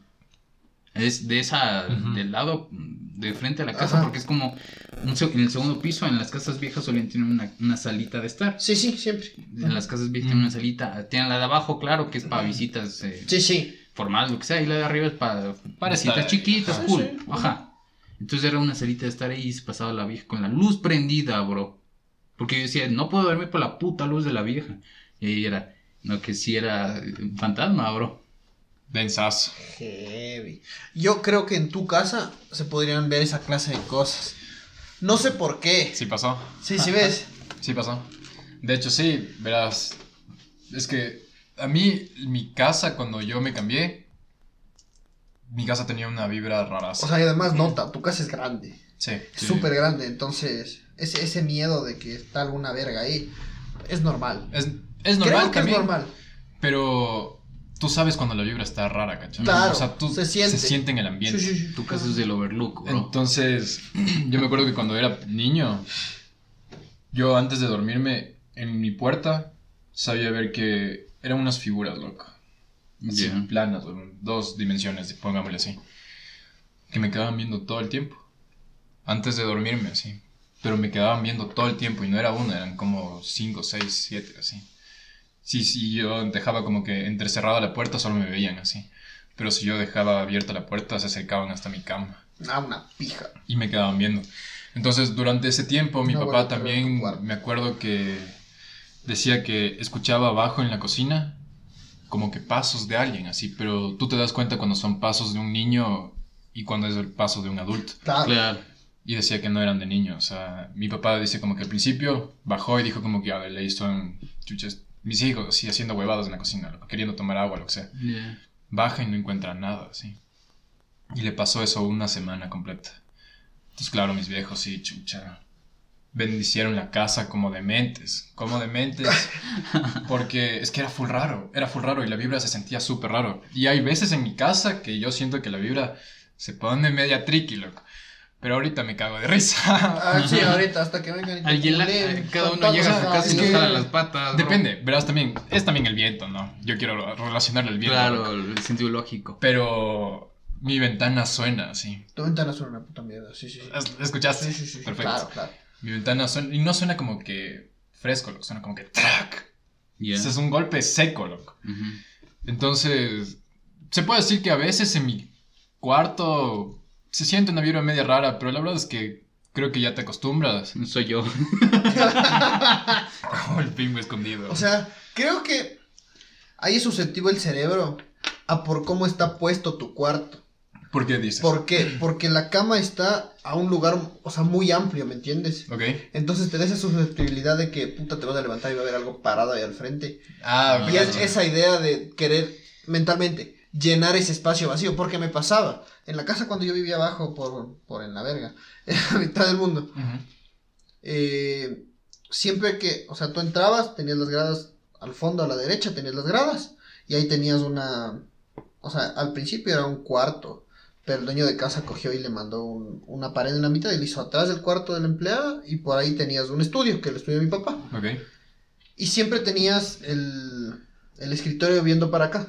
Es de esa, del lado, de frente a la casa, Ajá. porque es como, un en el segundo piso, en las casas viejas solían tener una, una salita de estar. Sí, sí, siempre. En las casas viejas tienen una salita, tienen la de abajo, claro, que es para visitas eh, Sí, sí. Formales, lo que sea, y la de arriba es para, Para chiquitas, cool. Sí, sí. Ajá. Entonces era una salita de estar ahí y se pasaba la vieja con la luz prendida, bro. Porque yo decía, no puedo dormir por la puta luz de la vieja. Y ahí era, no, que sí era un fantasma, bro. Densazo. Heavy. Yo creo que en tu casa se podrían ver esa clase de cosas. No sé por qué. Sí pasó. Sí, sí ves. Sí pasó. De hecho, sí, verás. Es que a mí, mi casa, cuando yo me cambié, mi casa tenía una vibra rara. O sea, y además nota, tu casa es grande. sí. Súper grande. Entonces, ese, ese miedo de que está alguna verga ahí es normal. Es, es normal creo que también. es normal. Pero tú sabes cuando la vibra está rara, ¿cachai? Claro, o sea, tú se siente. en el ambiente. Sí, sí, sí. Tu casa es del overlook, bro. Entonces, yo me acuerdo que cuando era niño, yo antes de dormirme en mi puerta, sabía ver que eran unas figuras, loco. Así, Ya. planas, dos dimensiones, pongámosle así. Que me quedaban viendo todo el tiempo. Antes de dormirme, así. Pero me quedaban viendo todo el tiempo y no era una, eran como cinco, seis, siete, así. Sí, sí, yo dejaba como que entrecerrada la puerta, solo me veían así. Pero si yo dejaba abierta la puerta, se acercaban hasta mi cama Ah, una pija. y me quedaban viendo. Entonces, durante ese tiempo, mi No papá también, me acuerdo que decía que escuchaba abajo en la cocina como que pasos de alguien, así, pero tú te das cuenta cuando son pasos de un niño y cuando es el paso de un adulto. Claro. Claro. Y decía que no eran de niños. O sea, mi papá dice como que al principio bajó y dijo como que, a ver, le son chuches, mis hijos, así, haciendo huevadas en la cocina, queriendo tomar agua, lo que sea. Yeah. Baja y no encuentra nada, así. Y le pasó eso una semana completa. Entonces, claro, mis viejos sí, chucha. Bendicieron la casa como dementes. Como dementes. Porque es que era full raro. Era full raro y la vibra se sentía súper raro. Y hay veces en mi casa que yo siento que la vibra se pone media tricky, loco. Pero ahorita me cago de risa. Ah, sí, ahorita, hasta que vengan Alguien la- culen, cada uno llega a su casa y nos las patas. bro. Depende, verás también. Es también el viento, ¿no? Yo quiero relacionarle el viento. loco. Claro, el sentido lógico. Pero mi ventana suena así. Tu ventana suena una puta mierda, sí, sí. sí. ¿Es- ¿Escuchaste? Sí, sí, sí. Perfecto. Claro, claro. Mi ventana suena, y no suena como que fresco, loco, suena como que ¡trac! Yeah. Ese es un golpe seco, loco. Entonces, se puede decir que a veces en mi cuarto se siente una vibra media rara, pero la verdad es que creo que ya te acostumbras. Soy yo. Oh, el pingo escondido. O sea, creo que ahí es susceptible el cerebro a por cómo está puesto tu cuarto. ¿Por qué dices? ¿Por qué? Porque la cama está a un lugar, o sea, muy amplio, ¿me entiendes? Ok. Entonces te da esa susceptibilidad de que puta te vas a levantar y va a haber algo parado ahí al frente. Ah, Y es esa idea de querer mentalmente llenar ese espacio vacío, porque me pasaba. En la casa cuando yo vivía abajo, por, por en la verga, en la mitad del mundo, eh, siempre que, o sea, tú entrabas, tenías las gradas al fondo, a la derecha, tenías las gradas, y ahí tenías una, o sea, al principio era un cuarto, pero el dueño de casa cogió y le mandó un- una pared en la mitad y le hizo atrás del cuarto de la empleada, y por ahí tenías un estudio, que es el estudio de mi papá. Ok. Y siempre tenías el, el escritorio viendo para acá.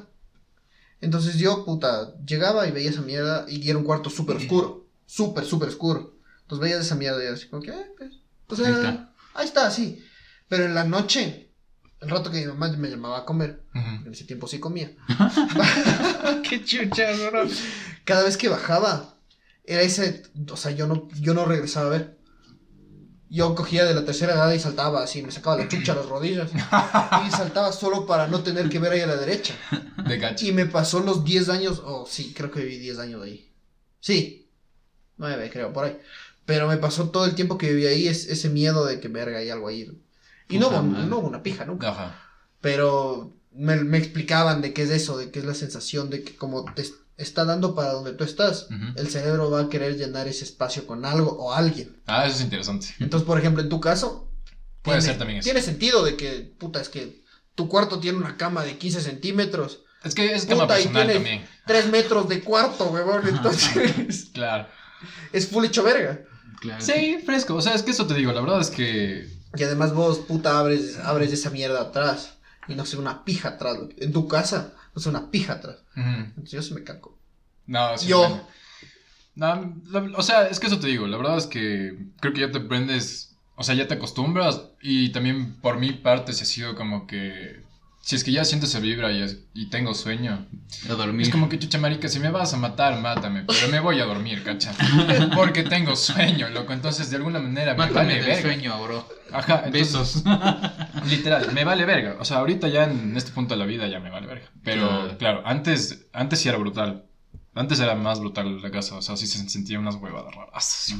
Entonces yo, puta, llegaba y veía esa mierda y era un cuarto súper oscuro. Súper, súper oscuro. Entonces veías esa mierda y era así como que, eh, pues, o sea, Ahí ahí está. sí. Pero en la noche, el rato que mi mamá me llamaba a comer, en ese tiempo sí comía, Qué chucha, bro. Cada vez que bajaba, era ese, o sea, yo no, yo no regresaba a ver. yo cogía de la tercera edad y saltaba así, me sacaba la chucha a las rodillas y saltaba solo para no tener que ver ahí a la derecha. De. Y me pasó los 10 años, o sí, creo que viví 10 años ahí. Sí, 9 creo, por ahí. Pero me pasó todo el tiempo que viví ahí es, ese miedo de que verga hay algo ahí. Y no, no hubo una pija nunca. Ajá. Pero me, me explicaban de qué es eso, de qué es la sensación de que como te está dando para donde tú estás, el cerebro va a querer llenar ese espacio con algo o alguien. Ah, eso es interesante. Entonces, por ejemplo, en tu caso, Puede tiene- ser también eso. Tiene sentido de que, puta, es que tu cuarto tiene una cama de 15 centímetros, Es que es tema Puta, y personal tienes- también. 3 metros de cuarto, huevón, entonces Claro. es full hecho verga. Claro. Sí, fresco. O sea, es que eso te digo. La verdad es que. Y además vos, puta, abres, abres esa mierda atrás y no sé, una pija atrás. En tu casa, sé, una pija atrás. Entonces yo se me caco. No, sí. Yo. No, la- o sea, es que eso te digo. La verdad es que creo que ya te aprendes. O sea, ya te acostumbras. Y también por mi parte se ha sido como que. Si es que ya siento esa vibra y, es- y tengo sueño. A dormir. Es como que, chucha marica, si me vas a matar, mátame. Pero me voy a dormir, cacha. Porque tengo sueño, loco. Entonces, de alguna manera, me Mátame vale verga. sueño, bro. Ajá, entonces, Besos. Literal, me vale verga. O sea, ahorita ya en este punto de la vida ya me vale verga. Pero Claro. claro, antes, antes sí era brutal. Antes era más brutal la casa. O sea, sí se sentía unas huevadas raras.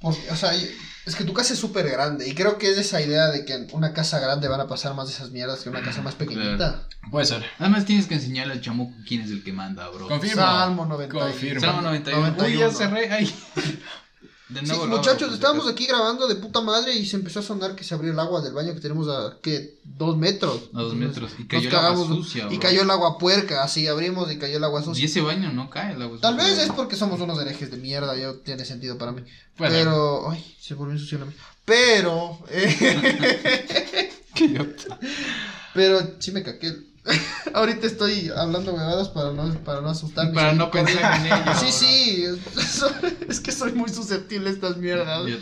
Porque, o sea, es que tu casa es súper grande y creo que es esa idea de que en una casa grande van a pasar más de esas mierdas que en una casa más pequeñita. Puede ser. Además tienes que enseñarle al chamuco quién es el que manda, bro. Confirmo. Salmo 90. Confirmo. Salmo 91. Uy, 91. ya cerré. Ay. De Sí, nuevo abro, muchachos, si estábamos aquí grabando de puta madre y se empezó a sonar que se abrió el agua del baño que tenemos a, ¿qué? Dos metros. A dos metros. Y cayó el agua sucia, y cayó el agua puerca, así abrimos y cayó el agua Y sucia. ese baño no cae el agua Tal sucia, vez es porque somos unos herejes de mierda, ya tiene sentido para mí. Pero, ay, se volvió ensuciar la mía. Pero, eh, Qué idiota. pero sí me caqué. Ahorita estoy hablando huevadas para no, para no asustarme. Para Sí, no pensar en ello. Sí, sí, es, que soy muy susceptible a estas mierdas. Yo.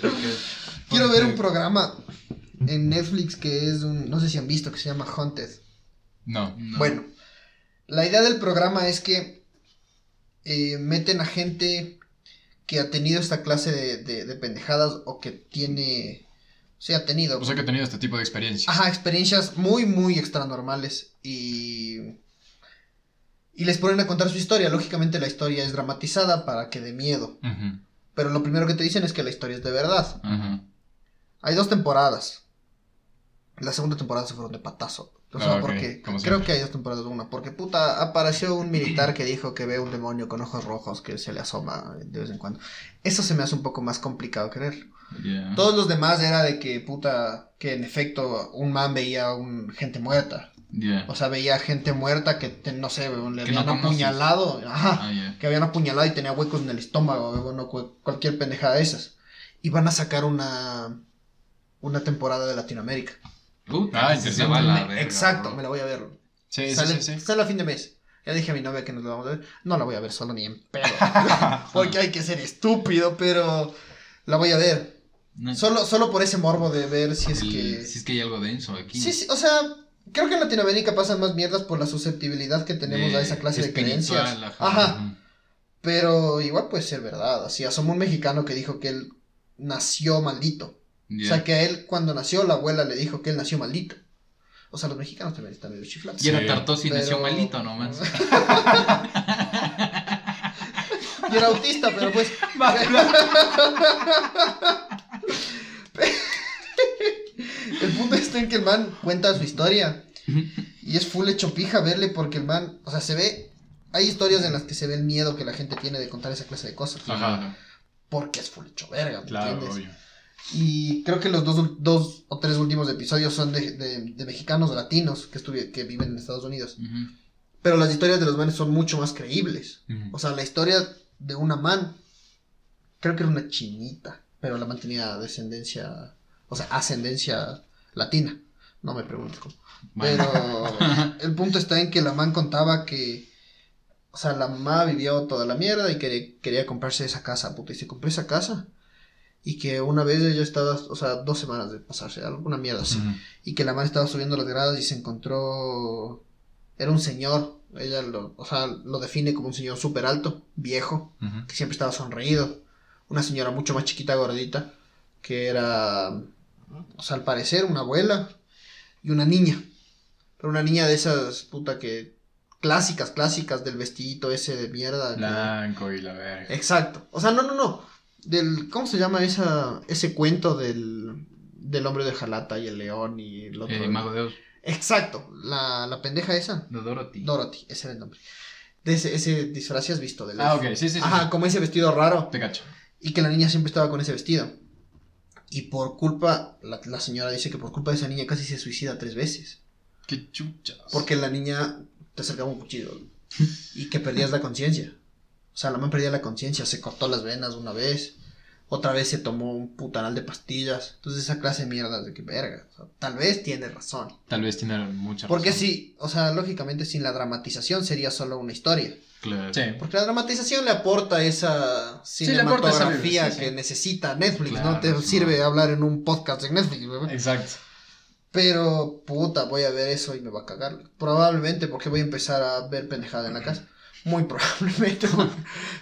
Quiero ver un programa en Netflix que es un, no sé si han visto, que se llama Haunted. No. No. Bueno, la idea del programa es que eh, meten a gente que ha tenido esta clase de, de- de pendejadas o que tiene, sea, ha tenido, O sea que he tenido este tipo de experiencias. ajá, experiencias muy, muy extranormales y, y les ponen a contar su historia. Lógicamente la historia es dramatizada para que dé miedo, pero lo primero que te dicen es que la historia es de verdad. Ajá. Hay dos temporadas. La segunda temporada se fueron de patazo. O sea, Ah, porque creo que hay dos temporadas, una. Porque puta, apareció un militar que dijo que ve un demonio con ojos rojos que se le asoma de vez en cuando. Eso se me hace un poco más complicado creer. Todos los demás era de que puta, que en efecto un man veía un gente muerta. O sea, veía gente muerta que, te- no sé, le Que habían apuñalado. Ajá Ah, ya. que habían apuñalado y tenía huecos en el estómago, bueno, cu- cualquier pendejada de esas. Y van a sacar una una temporada de Latinoamérica. Puta, Ah, va a la verga, Exacto, bro. me la voy a ver. Sí, sí, sale, sí, sí. sale a fin de mes. Ya dije a mi novia que nos la vamos a ver. No la voy a ver solo ni en pedo. porque hay que ser estúpido, pero la voy a ver. No, Solo, solo por ese morbo de ver si es el- que... Si es que hay algo denso aquí. Sí, sí, o sea, creo que en Latinoamérica pasan más mierdas por la susceptibilidad que tenemos a esa clase de creencias. ajá. Ajá. Pero igual puede ser verdad. Así asomó un mexicano que dijo que él nació maldito. O sea, que a él cuando nació la abuela le dijo que él nació maldito. O sea, los mexicanos también están medio chiflados. Y era Sí. Tartosi y nació malito nomás. Y era autista, pero pues... el punto está en que el man cuenta su historia. Y es full hecho pija verle porque el man, o sea, se ve... Hay historias en las que se ve el miedo que la gente tiene de contar esa clase de cosas. Ajá. Porque es full hecho verga, ¿me Claro, entiendes? obvio. Y creo que los dos, dos o tres últimos episodios son de, de- de mexicanos latinos que, que viven en Estados Unidos. Pero las historias de los manes son mucho más creíbles. O sea, la historia de una man, creo que era una chinita, pero la man tenía descendencia, o sea, ascendencia latina. No me preguntes cómo. Bueno. Pero el punto está en que la man contaba que, o sea, la mamá vivió toda la mierda y que quería comprarse esa casa, puta, y se compró esa casa. Y que una vez ella estaba, o sea, dos semanas de pasarse, alguna mierda así. Y que la man estaba subiendo las gradas y se encontró, era un señor, ella lo, o sea, lo define como un señor súper alto, viejo, que siempre estaba sonreído. Una señora mucho más chiquita, gordita, que era, o sea, al parecer una abuela y una niña. Pero una niña de esas, puta, que clásicas, clásicas del vestidito ese de mierda. que- Blanco y la verga. Exacto. O sea, no, no, no. Del, ¿Cómo se llama esa, ese cuento del, del hombre de Jalata y el león y el otro? Eh, Mago de Oz. Exacto. La, la pendeja esa. De Dorothy. Dorothy, ese era el nombre. De ese, ese disfraz ¿sí has visto del Ah, elfo? ok, sí, sí, sí. Ajá, como ese vestido raro. Te cacho. Y que la niña siempre estaba con ese vestido. Y por culpa, la, la señora dice que por culpa de esa niña casi se suicida tres veces. Qué chuchas. Porque la niña te acercaba un cuchillo. Y que perdías la conciencia. O sea, la man perdía la conciencia, se cortó las venas una vez. Otra vez se tomó un putanal de pastillas. Entonces esa clase de mierda de que verga. o sea, tal vez tiene razón. Tal vez tiene mucha Porque razón. sí, o sea, lógicamente sin la dramatización sería solo una historia. Claro. Sí. Porque la dramatización le aporta esa le aporta esa cinematografía sí, que necesita Netflix, Claro, ¿no? Te no. sirve hablar en un podcast de Netflix, bebé. Exacto. Pero, puta, voy a ver eso y me va a cagar. Probablemente porque voy a empezar a ver pendejada en la casa. Muy probablemente. porque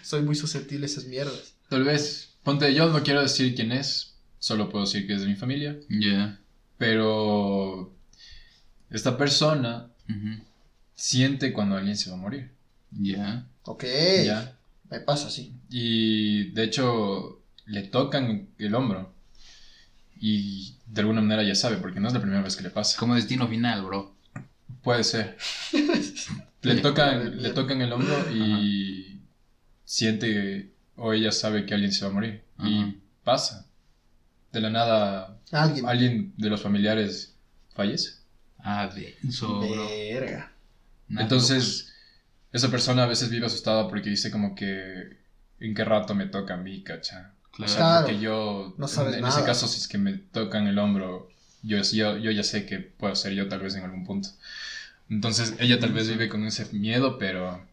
Soy muy susceptible a esas mierdas. Tal vez, ponte, yo no quiero decir quién es, solo puedo decir que es de mi familia, Ya. pero esta persona siente cuando alguien se va a morir. Ya. Ok. ¿Ya? Me pasa así. Y de hecho le tocan el hombro y de alguna manera ya sabe, porque no es la primera vez que le pasa. Como destino final, bro. Puede ser. Le tocan, le tocan el hombro y siente o ella sabe que alguien se va a morir. Ajá. Y pasa. De la nada, Alguien. alguien de los familiares fallece. Ah, denso. Verga. Entonces, esa persona a veces vive asustada porque dice como que en qué rato me toca a mí, cacha. Claro. O sea, porque yo, No sabes en, en nada. ese caso, si es que me tocan el hombro, yo, yo, yo ya sé que puedo ser yo tal vez en algún punto. Entonces, ella tal vez vive con ese miedo, pero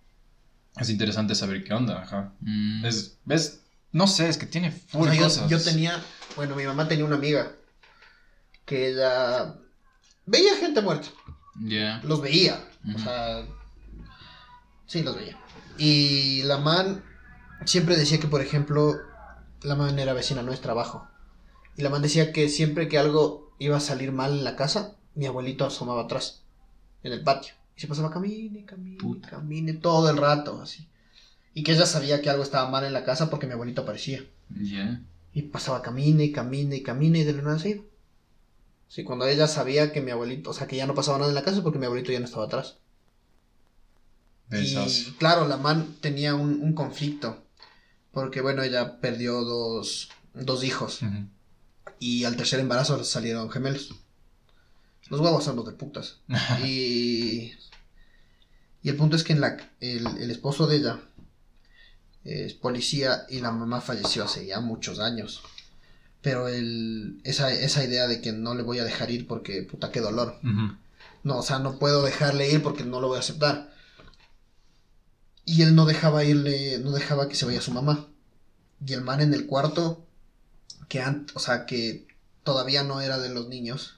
es interesante saber qué onda, ajá. Mm, Es, ¿Ves? No sé, es que tiene O full sea, cosas. yo tenía, bueno, mi mamá tenía una amiga que ella veía gente muerta, Ya. los veía, o sea, sí, los veía. Y la man siempre decía que, por ejemplo, la man era vecina nuestra abajo. Y la man decía que siempre que algo iba a salir mal en la casa, mi abuelito asomaba atrás, en el patio. Y se pasaba camine, camine, Puta. camine, todo el rato, así. Y que ella sabía que algo estaba mal en la casa porque mi abuelito aparecía. Ya. Y pasaba camine, camine, camine y de la nada se iba. Sí, cuando ella sabía que mi abuelito, o sea, que ya no pasaba nada en la casa porque mi abuelito ya no estaba atrás. Y claro, la man tenía un, un conflicto. Porque bueno, ella perdió dos, dos hijos. Y al tercer embarazo salieron gemelos. Los huevos son los de putas. y, y el punto es que en la, el, el esposo de ella es policía y la mamá falleció hace ya muchos años. Pero el, esa, esa idea de que no le voy a dejar ir porque puta qué dolor. No, o sea, no puedo dejarle ir porque no lo voy a aceptar. Y él no dejaba irle, no dejaba que se vaya su mamá. Y el man en el cuarto, que o sea, que todavía no era de los niños,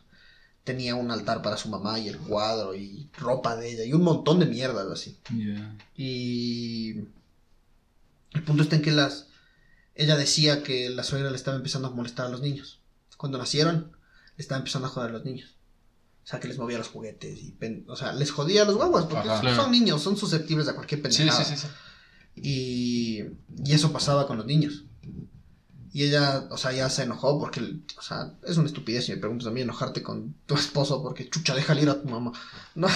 tenía un altar para su mamá y el cuadro y ropa de ella y un montón de mierdas así. Y el punto está en que las ella decía que la suegra le estaba empezando a molestar a los niños. Cuando nacieron, le estaba empezando a joder a los niños. O sea, que les movía los juguetes y pen- o sea, les jodía a los guaguas porque Ajá. Claro. son niños, son susceptibles a cualquier Sí, pendejada. sí, sí, sí. Y, y eso pasaba con los niños. Y ella, o sea, ya se enojó porque, o sea, es una estupidez si me preguntas a mí enojarte con tu esposo porque chucha, déjale ir a tu mamá. No,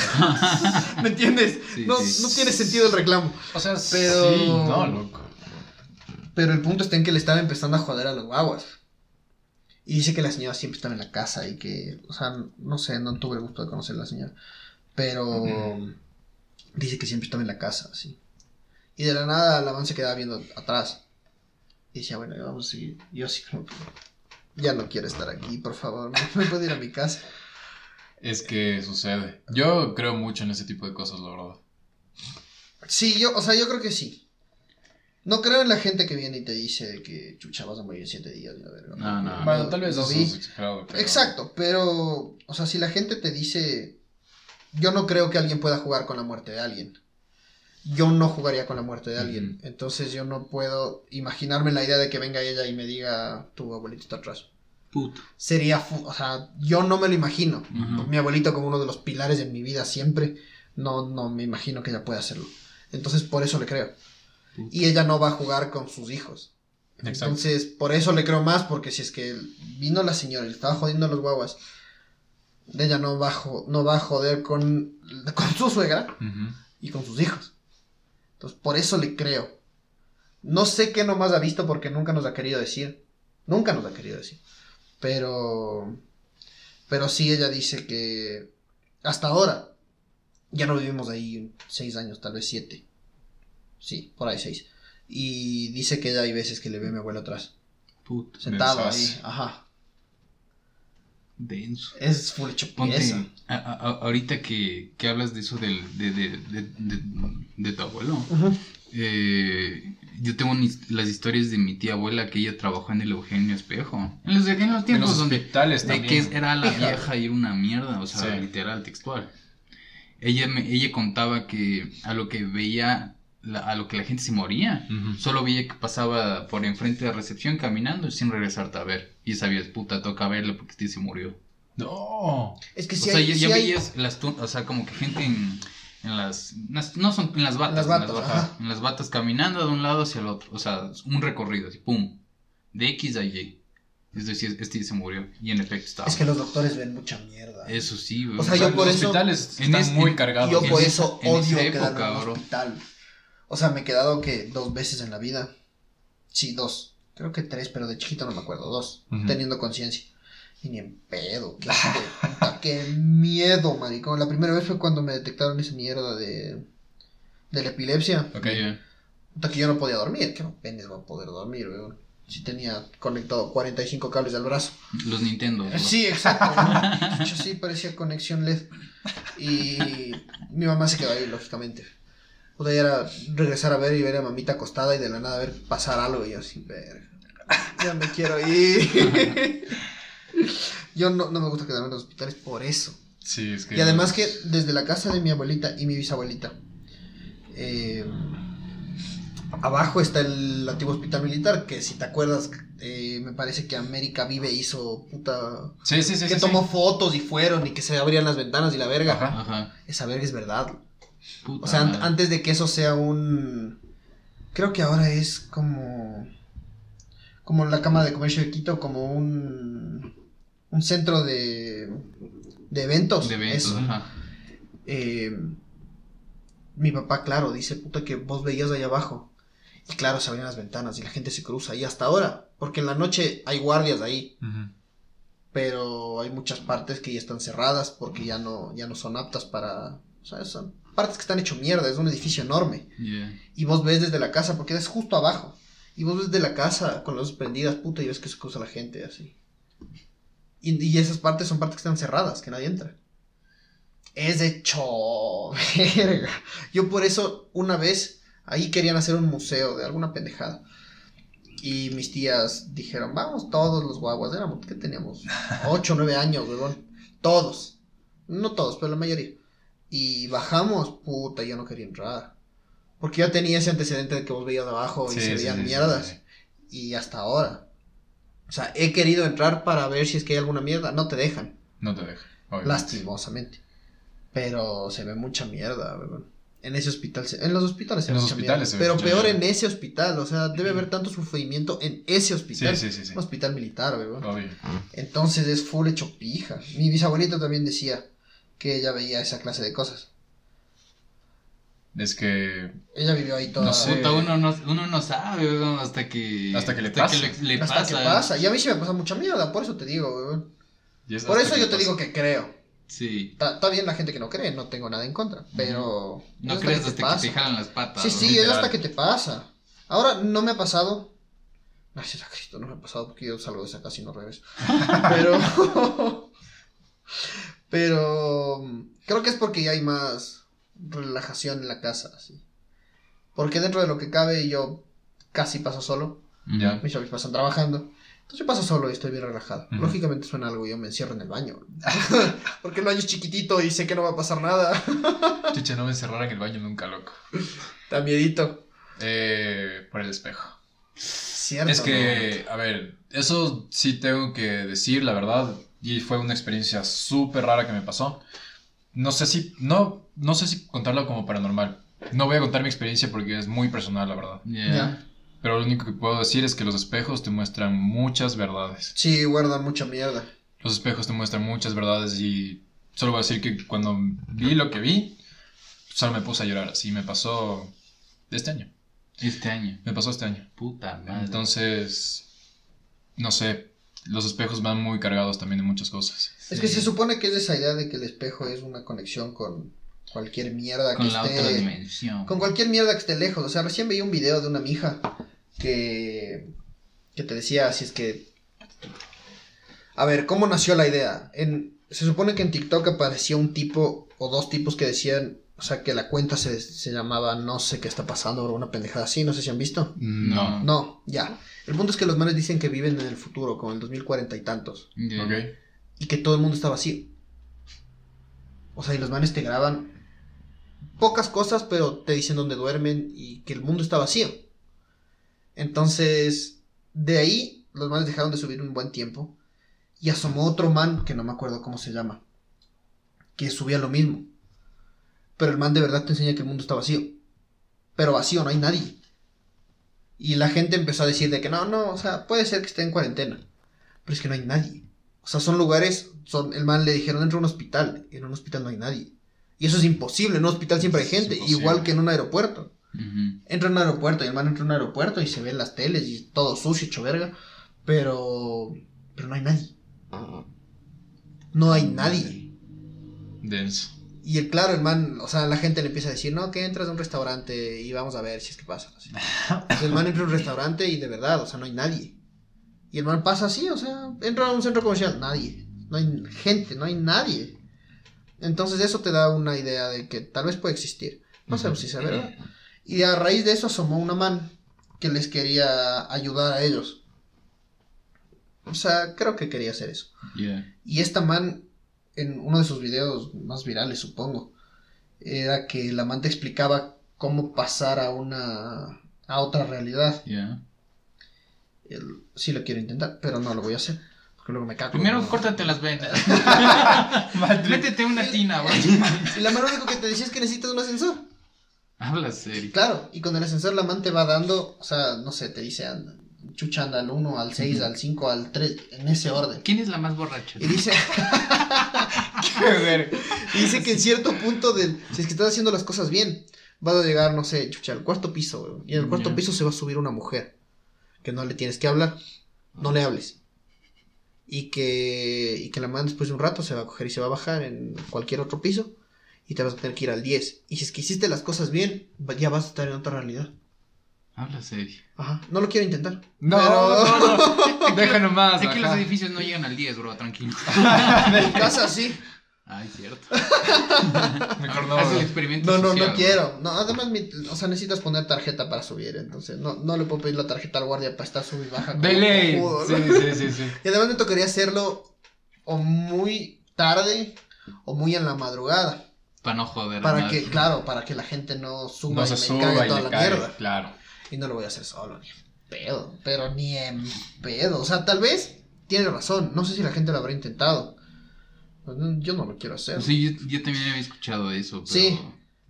¿Me entiendes? Sí, no, sí. no tiene sentido el reclamo. O sea, Pero- sí, no, loco. Pero el punto está en que le estaba empezando a joder a los guaguas. Y dice que la señora siempre estaba en la casa y que, o sea, no sé, no tuve el gusto de conocer a la señora. Pero dice que siempre estaba en la casa, así. Y de la nada la man se quedaba viendo atrás. Y decía, bueno, ya vamos a seguir. Yo así como que, ya no quiero estar aquí, por favor, me puedo ir a mi casa. Es que sucede. Yo creo mucho en ese tipo de cosas, la verdad. Sí, yo, o sea, yo creo que sí. No creo en la gente que viene y te dice que chucha vas a morir en siete días. la verga. No, no. Bueno, tal vez eso es exagerado. pero- Exacto, pero, o sea, si la gente te dice, yo no creo que alguien pueda jugar con la muerte de alguien. Yo no jugaría con la muerte de alguien. Entonces yo no puedo imaginarme la idea de que venga ella y me diga, tu abuelito está atrás. Puto. sería, o sea, yo no me lo imagino. Mi abuelito como uno de los pilares de mi vida siempre, no, no me imagino que ella pueda hacerlo. Entonces, por eso le creo. Y ella no va a jugar con sus hijos. Exacto. Entonces, por eso le creo más, porque si es que vino la señora y le estaba jodiendo a los guaguas, ella no va no va a joder con, con su suegra y con sus hijos. Entonces, por eso le creo. No sé qué nomás ha visto porque nunca nos ha querido decir. Nunca nos ha querido decir. Pero. Pero sí, ella dice que. Hasta ahora. Ya no vivimos ahí seis años, tal vez siete. Sí, por ahí seis. Y dice que ella hay veces que le ve a mi abuelo atrás. Puto. Sentado ahí. Ajá. Denso. Es full hecho Ponte, pieza. a- a- a- ahorita que, que hablas de eso del, de, de, de, de- de tu abuelo, eh, yo tengo las historias de mi tía abuela que ella trabajó en el Eugenio Espejo. En los, en los En tiempos los donde hospitales de también. que era la vieja y era una mierda, o sea, Sí. literal, textual. Ella, me, ella contaba que a lo que veía, la- a lo que la gente se moría, solo veía que pasaba por enfrente de la recepción caminando sin regresarte a ver. Y sabías, puta, toca verle porque este se murió. No. Es que O si sea, hay. ya, sí ya hay- veías las o sea, como que gente en, en las, no son en las batas, Las en batas, batas, en las batas caminando de un lado hacia el otro, o sea, un recorrido, así, pum, de X a Y. Es decir, este se murió y en efecto estaba. Es que los doctores ven mucha mierda. Eso sí. O sea, O yo por los eso- hospitales en están este- muy en- cargados. Yo en por esa- eso en odio esa quedarme época, en un bro. hospital. O sea, me he quedado que dos veces en la vida. Sí, dos. Creo que tres, pero de chiquito no me acuerdo. Dos. Teniendo conciencia. Y ni en pedo. Qué, puta, miedo, maricón. La primera vez fue cuando me detectaron esa mierda de... De la epilepsia. Ok. Ya. Puta, que yo no podía dormir. Que no penes va a poder dormir, weón. Si tenía conectado 45 cables al brazo. Los Nintendo. bro. Sí, exacto. ¿no? Chucha, sí, parecía conexión LED. Y mi mamá se quedó ahí, lógicamente. Puta, ya era regresar a ver y ver a mamita acostada y de la nada ver pasar algo y yo así, verga. Ya me quiero ir. Yo no, no me gusta quedarme en los hospitales por eso. Sí, es que. Y además que desde la casa de mi abuelita y mi bisabuelita, eh, abajo está el antiguo hospital militar, que si te acuerdas, eh, me parece que América Vive hizo puta... Sí, sí, sí. que sí, tomó sí. fotos y fueron y que se abrían las ventanas y la verga. Ajá. Ajá. Esa verga es verdad. Puta O sea, an- antes de que eso sea un... Creo que ahora es como... Como la Cámara de Comercio de Quito, como un... Un centro de... De eventos. De eventos, Eso. ajá. Eh, mi papá, claro, dice, puta, que vos veías ahí abajo. Y claro, se abrían las ventanas y la gente se cruza. Y hasta ahora, porque en la noche hay guardias ahí, pero hay muchas partes que ya están cerradas porque ya no, ya no son aptas para... O sea, son partes que están hecho mierda, es un edificio enorme. Y vos ves desde la casa, porque es justo abajo. Y vos ves desde la casa con las luces prendidas, puta, y ves que se cruza la gente así. Y, y esas partes son partes que están cerradas, que nadie entra. Es de cho, verga. Yo por eso, una vez, ahí querían hacer un museo de alguna pendejada. Y mis tías dijeron, vamos todos los guaguas, éramos, ¿qué teníamos? 8 o 9 años, weón. Todos. No todos, pero la mayoría. Y bajamos, puta, yo no quería entrar. Porque ya tenía ese antecedente de que vos veías abajo y Sí, se veían sí, mierdas. sí. Y hasta ahora. O sea, he querido entrar para ver si es que hay alguna mierda. No te dejan, No te deja. obviamente. lastimosamente. Pero se ve mucha mierda, weón. En ese hospital, se- en los hospitales se En ve los mucha hospitales mierda. Pero peor en ese hospital. O sea, debe haber tanto sufrimiento en ese hospital. Sí, sí, sí. Un hospital militar, weón. Obvio. Entonces es full hecho pija. Mi bisabuelita también decía que ella veía esa clase de cosas. Es que. Ella vivió ahí toda. No sé. Puta, uno no, uno no sabe, weón, hasta que... Hasta que le pasa. le, le hasta pasa. que pasa. Y a mí sí me pasa mucha mierda, por eso te digo, weón. es Por eso yo te pasa. digo que creo. Sí. Está bien la gente que no cree, no tengo nada en contra. Pero. No es crees hasta que pasa. te jalan las patas. Sí, sí, es hasta que te pasa. Ahora no me ha pasado. Gracias a Cristo, no me ha pasado porque yo salgo de esa casa y no regreso. Pero. pero. Creo que es porque ya hay más relajación en la casa, así. Porque dentro de lo que cabe yo casi paso solo. Ya. Mis chavos pasan trabajando. Entonces yo paso solo y estoy bien relajado. Lógicamente suena algo y yo me encierro en el baño. Porque el baño es chiquitito y sé que no va a pasar nada. Chucha, no me encerrara en el baño nunca, loco. Da miedito. Eh, por el espejo. Cierto. Es que, a ver, eso sí tengo que decir, la verdad, y fue una experiencia súper rara que me pasó. No sé si, no, no sé si contarlo como paranormal. No voy a contar mi experiencia porque es muy personal, la verdad. Yeah. Ya. Pero lo único que puedo decir es que los espejos te muestran muchas verdades. Sí, guardan mucha mierda. Los espejos te muestran muchas verdades y solo voy a decir que cuando vi lo que vi, solo me puse a llorar. Así me pasó este año. Este año. Me pasó este año. Puta madre. Entonces, no sé, los espejos van muy cargados también de muchas cosas. Es que Sí. se supone que es esa idea de que el espejo es una conexión con cualquier mierda Con que la esté... otra dimensión. Con cualquier mierda que esté lejos. O sea, recién veía un video de una mija que, que te decía si es que... A ver, ¿cómo nació la idea? En, se supone que en TikTok aparecía un tipo o dos tipos que decían, o sea, que la cuenta se, se llamaba no sé qué está pasando o una pendejada así, no sé si han visto. No. No, ya. El punto es que los manes dicen que viven en el futuro, como el 2040 y tantos, Yeah. Ok. y que todo el mundo está vacío. O sea, y los manes te graban pocas cosas, pero te dicen dónde duermen y que el mundo está vacío. Entonces, de ahí, los manes dejaron de subir un buen tiempo. Y asomó otro man, que no me acuerdo cómo se llama, que subía lo mismo. Pero el man de verdad te enseña que el mundo está vacío. Pero vacío, no hay nadie. Y la gente empezó a decir de que no, no, o sea, puede ser que esté en cuarentena. Pero es que no hay nadie. O sea, son lugares, son, el man le dijeron, entra a un hospital. Y en un hospital no hay nadie. Y eso es imposible, en un hospital siempre hay gente, igual que en un aeropuerto. Entra en un aeropuerto y el man entra en un aeropuerto y se ve en las teles y todo sucio, hecho verga. Pero, pero no hay nadie. No hay nadie. Denso. Y el claro, el man, o sea, la gente le empieza a decir, no, que entras a un restaurante y vamos a ver si es que pasa. Así. Entonces el man entra a un restaurante y de verdad, o sea, no hay nadie. Y el man pasa así, o sea, entra a un centro comercial, nadie. No hay gente, no hay nadie. Entonces eso te da una idea de que tal vez puede existir. No sabemos si sea verdad. Y a raíz de eso asomó una man que les quería ayudar a ellos. O sea, creo que quería hacer eso. Yeah. Y esta man, en uno de sus videos más virales, supongo, era que la man te explicaba cómo pasar a una a otra realidad. Yeah. El- sí lo quiero intentar, pero no lo voy a hacer. Porque luego me cago. Primero ¿no? córtate las venas. Métete una tina, güey. La man lo único que te decía es que necesitas un ascensor. Habla serio. Claro, y con el ascensor la man te va dando, o sea, no sé, te dice, anda, chucha, anda al 1, al 6, al 5, al 3, en ese orden. ¿Quién es la más borracha? Y dice, y dice que en cierto punto del, si es que estás haciendo las cosas bien, vas a llegar, no sé, chucha, al cuarto piso, y en el cuarto piso se va a subir una mujer, que no le tienes que hablar, no le hables. Y que, y que la man después de un rato se va a coger y se va a bajar en cualquier otro piso y te vas a tener que ir al 10. Y si es que hiciste las cosas bien, ya vas a estar en otra realidad. Habla serio. Ajá, no lo quiero intentar. No, Pero- no, no. Déjalo más. Es que los edificios no llegan al 10, bro, tranquilo. En casa sí. Ay, cierto. Mejor no. Haz el experimento No, no, social, no bro. quiero. No, además, mi- o sea, necesitas poner tarjeta para subir. Entonces, no, no le puedo pedir la tarjeta al guardia para estar sub y baja. como De ley. cojudo, Sí, ¿no? sí, sí, sí. Y además me tocaría hacerlo o muy tarde o muy en la madrugada. Para no joder. Para que, claro, para que la gente no suba No y se me suba cague y toda la cae. mierda. Claro. Y no lo voy a hacer solo, ni en pedo. Pero ni en pedo. O sea, tal vez tiene razón. No sé si la gente lo habrá intentado. Pues Yo no lo quiero hacer. Sí, yo, yo también había escuchado eso. Pero... Sí.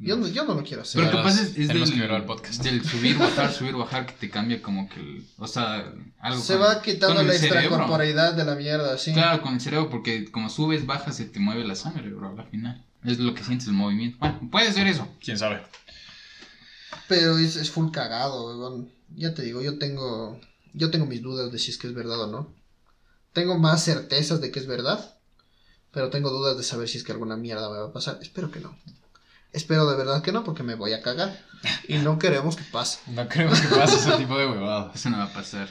Yo, no, yo no lo quiero hacer. Pero lo que Tenemos- pasa es, es del, que el podcast. del subir, bajar, subir, bajar, que te cambia como que, el- o sea, algo Se con- va quitando la extracorporeidad de la mierda, sí. Claro, con el cerebro, porque como subes, bajas, se te mueve la sangre, bro, al final. Es lo que sientes el movimiento. Bueno, puede ser eso. ¿Quién sabe? Pero es, es full cagado, weón. Ya te digo, yo tengo. Yo tengo mis dudas de si es que es verdad o no. Tengo más certezas de que es verdad. Pero tengo dudas de saber si es que alguna mierda me va a pasar. Espero que no. Espero de verdad que no, porque me voy a cagar. Y no queremos que pase. No creemos que pase ese tipo de huevadas. Eso no va a pasar.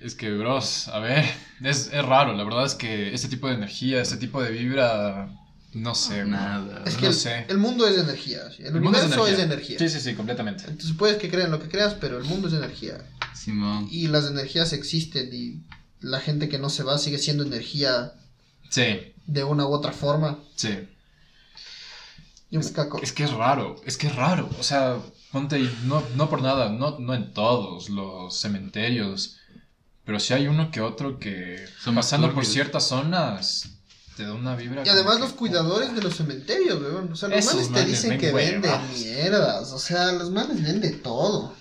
Es que, bros, a ver, es, es raro. La verdad es que este tipo de energía, este tipo de vibra, no sé. bro. Nada. Es que No el, sé. el mundo es energía. ¿sí? El, El mundo universo es energía. Sí, sí, sí, completamente. Entonces puedes que crean lo que creas, pero el mundo es energía. Simón. Y las energías existen y la gente que no se va sigue siendo energía Sí, de una u otra forma. sí. Yo me caco. Es que es raro, es que es raro. O sea, ponte, ahí, no, no por nada, no, no en todos los cementerios, pero sí hay uno que otro que pasando por ciertas zonas te da una vibra. Y además los cuidadores de los cementerios, weón. O sea, los Esos manes te dicen que venden mierdas. O sea, los manes venden todo.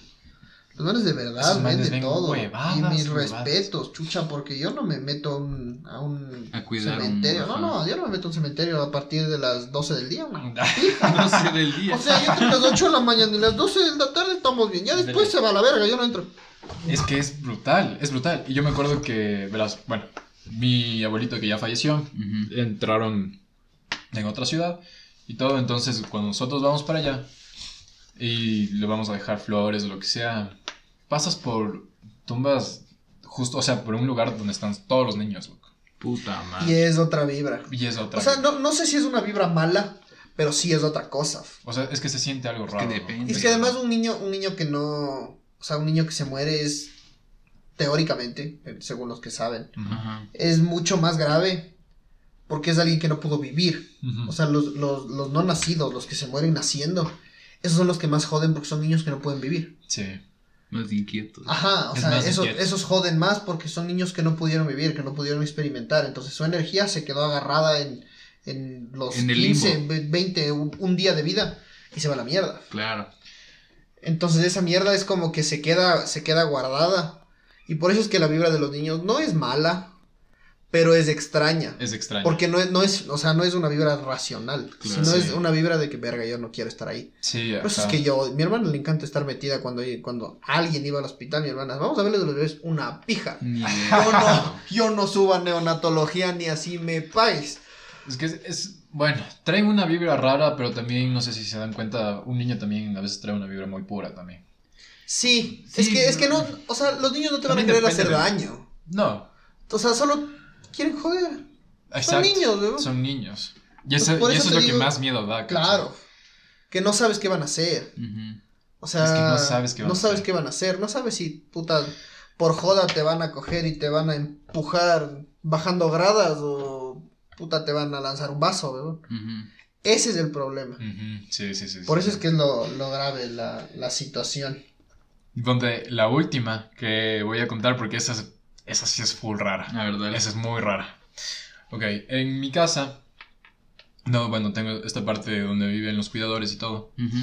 Los manes de verdad Esos venden ven todo. huevadas, y mis huevadas. respetos, chucha, porque yo no me meto a un, a un A cuidar un- cementerio. no, no, yo no me meto a un cementerio a partir de las 12 del día, weón. No sé del día. O sea, yo entre las 8 de la mañana y las 12 de la tarde estamos bien. Ya después se va a la verga, yo no entro. Es que es brutal, es brutal. Y yo me acuerdo que, verás, bueno, mi abuelito que ya falleció, Ujú. entraron en otra ciudad y todo. Entonces, cuando nosotros vamos para allá y le vamos a dejar flores o lo que sea, pasas por tumbas justo, o sea, por un lugar donde están todos los niños, loco. Puta Y madre. es otra vibra. Y es otra. O sea, no, no sé si es una vibra mala, pero sí es otra cosa. O sea, es que se siente algo que raro. ¿no? depende. Es que además un niño, un niño que no, o sea, un niño que se muere es, teóricamente, según los que saben, es mucho más grave porque es alguien que no pudo vivir. O sea, los, los, los no nacidos, los que se mueren naciendo, esos son los que más joden porque son niños que no pueden vivir. Sí. Más inquietos. Ajá, o Es sea, esos, inquieto. esos joden más porque son niños que no pudieron vivir, que no pudieron experimentar. Entonces su energía se quedó agarrada en, en los En el 15, limbo. ve- 20, un, un día de vida y se va a la mierda. Claro. Entonces esa mierda es como que se queda, se queda guardada. Y por eso es que la vibra de los niños no es mala, pero es extraña. Es extraño. Porque no es, no es, o sea, no es una vibra racional, Claro, sino sí. es una vibra de que, verga, yo no quiero estar ahí. Sí, Por eso es que yo, mi hermana le encanta estar metida cuando, cuando alguien iba al hospital, mi hermana, vamos a verle de los bebés, una pija. Yo no, yo no subo a neonatología ni así me pagues. Es que es, es- bueno, traen una vibra rara, pero también, no sé si se dan cuenta, un niño también a veces trae una vibra muy pura también. Sí, Sí, es que, es no. que no, o sea, los niños no te van a querer hacer de- daño. No, O sea, solo quieren joder. exacto. niños, ¿no? Son niños. Y Pues eso, y es lo que más miedo da. Claro. Que no sabes qué van a hacer. O sea, Es que no sabes qué van no a sabes hacer. qué van a hacer. No sabes si, puta, por joda te van a coger y te van a empujar bajando gradas o, puta, te van a lanzar un vaso. Ujú. Ese es el problema. Sí, sí, sí. Por sí. eso es que es lo, lo grave la, la situación. Donde la última que voy a contar, porque esa, es- esa sí es full rara. La verdad. Esa es muy rara. Ok, en mi casa. No, bueno, tengo esta parte donde viven los cuidadores y todo. Ujú.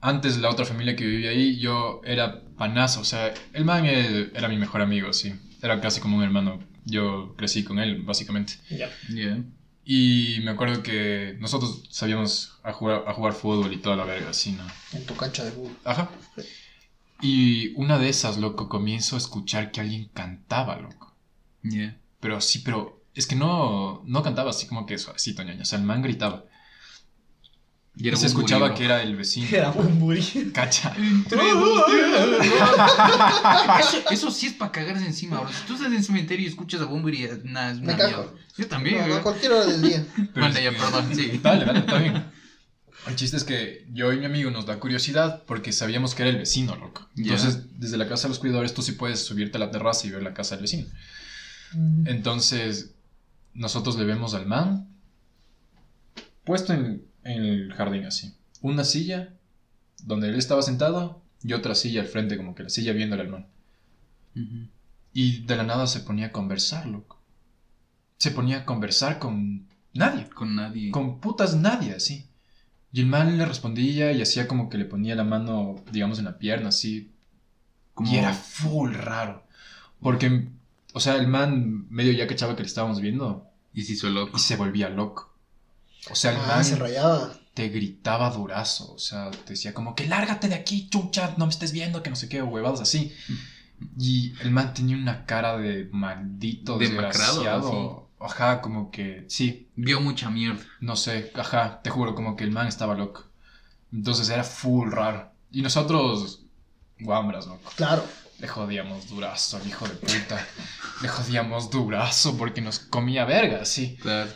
Antes la otra familia que vivía ahí, yo era panazo. O sea, el man eh, era mi mejor amigo, sí. Era casi como un hermano. Yo crecí con él, básicamente. Ya. Yeah. Y me acuerdo que nosotros sabíamos a jugar, a jugar fútbol y toda la verga, así, ¿no? En tu cancha de fútbol. Ajá. Y una de esas, loco, comienzo a escuchar que alguien cantaba, loco. Yeah. Pero sí, pero es que no, no cantaba así como que suavecito, ñaña. O sea, el man gritaba. Y Y se un escuchaba que era el vecino. Era un buri. Cacha. Eso, eso sí es para cagarse encima, bro. Si tú estás en el cementerio y escuchas a Bunbury, nada, es Me una cago. mierda. Yo también, No, a cualquier hora del día. Pero Vale, es ya, que- perdón, sí. Dale, dale, está bien. El chiste es que yo y mi amigo nos da curiosidad porque sabíamos que era el vecino, loco. Entonces, desde la casa de los cuidadores tú sí puedes subirte a la terraza y ver la casa del vecino. Entonces, nosotros le vemos al man puesto en, en el jardín así. Una silla donde él estaba sentado y otra silla al frente, como que la silla viéndole al man. Y de la nada se ponía a conversar, loco. Se ponía a conversar con nadie. Con nadie. Con putas nadie, así. Y el man le respondía y hacía como que le ponía la mano, digamos, en la pierna, así. Como- Y era full raro. Porque, o sea, el man medio ya cachaba que le estábamos viendo Y se hizo loco. y se volvía loco. O sea, el Ah, se man rayaba. te gritaba durazo. O sea, te decía como que lárgate de aquí, chucha, no me estés viendo, que no sé qué, o huevadas así. Y el man tenía una cara de maldito, Demacrado, desgraciado. Ajá, como que, sí, Vio mucha mierda. no sé, ajá, te juro, como que el man estaba loco. Entonces era full raro. Y nosotros, guambras, loco. Claro. Le jodíamos durazo al hijo de puta. Le jodíamos durazo porque nos comía verga, sí. Claro.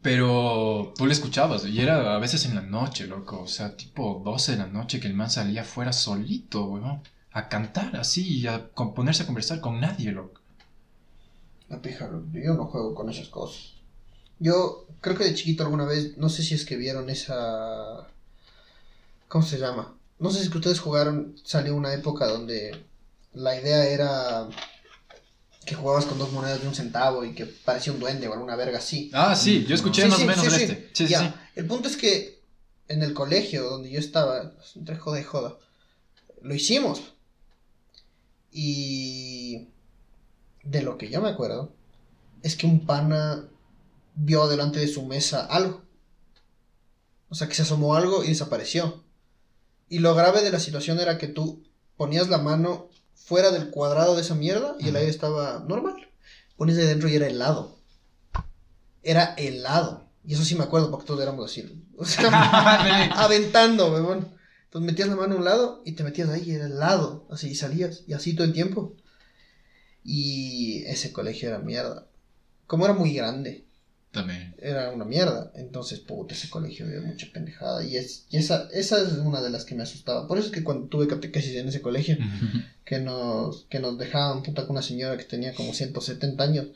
Pero tú le escuchabas y era a veces en la noche, loco. O sea, tipo 12 de la noche que el man salía afuera solito, weón. A cantar así y a ponerse a conversar con nadie, loco. Pija, yo no juego con esas cosas. Yo creo que de chiquito alguna vez, no sé si es que vieron esa... ¿Cómo se llama? No sé si es que ustedes jugaron, salió una época donde la idea era que jugabas con dos monedas de un centavo y que parecía un duende o alguna verga así. Ah, sí, yo escuché Sí, más sí, o menos sí, de este. Sí, Ya. El punto es que en el colegio donde yo estaba, entre joda y joda, lo hicimos. Y de lo que yo me acuerdo, es que un pana vio delante de su mesa algo. O sea, que se asomó algo y desapareció. Y lo grave de la situación era que tú ponías la mano fuera del cuadrado de esa mierda y el aire estaba normal. Ponías de dentro y era helado. Era helado. Y eso sí me acuerdo porque todos éramos así. O sea, aventando, weón. Entonces metías la mano a un lado y te metías ahí y era helado. Así y salías. Y así todo el tiempo. Y ese colegio era mierda. Como era muy grande, También. era una mierda. Entonces, puta, ese colegio había mucha pendejada. Y, es, y esa, esa es una de las que me asustaba. Por eso es que cuando tuve catequesis en ese colegio, que nos, que nos dejaban puta con una señora que tenía como 170 años.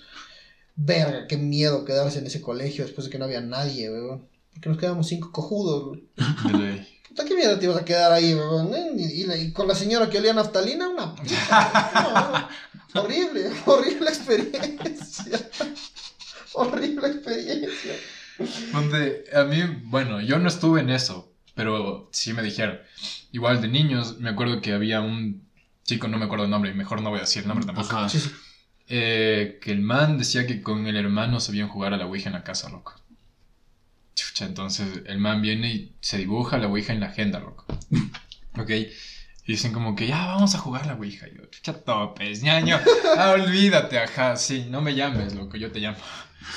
Verga, qué miedo quedarse en ese colegio después de que no había nadie, weón. Porque nos quedamos cinco cojudos. weón. Puta, qué miedo te ibas a quedar ahí, weón. ¿eh? Y, y la- y con la señora que olía naftalina, una. No, horrible, horrible experiencia. horrible experiencia. Donde a mí, bueno, yo no estuve en eso, pero sí me dijeron. Igual de niños, me acuerdo que había un chico, no me acuerdo el nombre, mejor no voy a decir el nombre tampoco. Ajá. Sí, sí. eh, que el man decía que con el hermano sabían jugar a la Ouija en la casa, loco. Chucha, entonces el man viene y se dibuja la Ouija en la agenda, loco. Ok. Y dicen como que ya vamos a jugar la Ouija. Y yo, chucha topes, ñaño. Ah, olvídate, ajá. Sí, no me llames, loco, yo te llamo.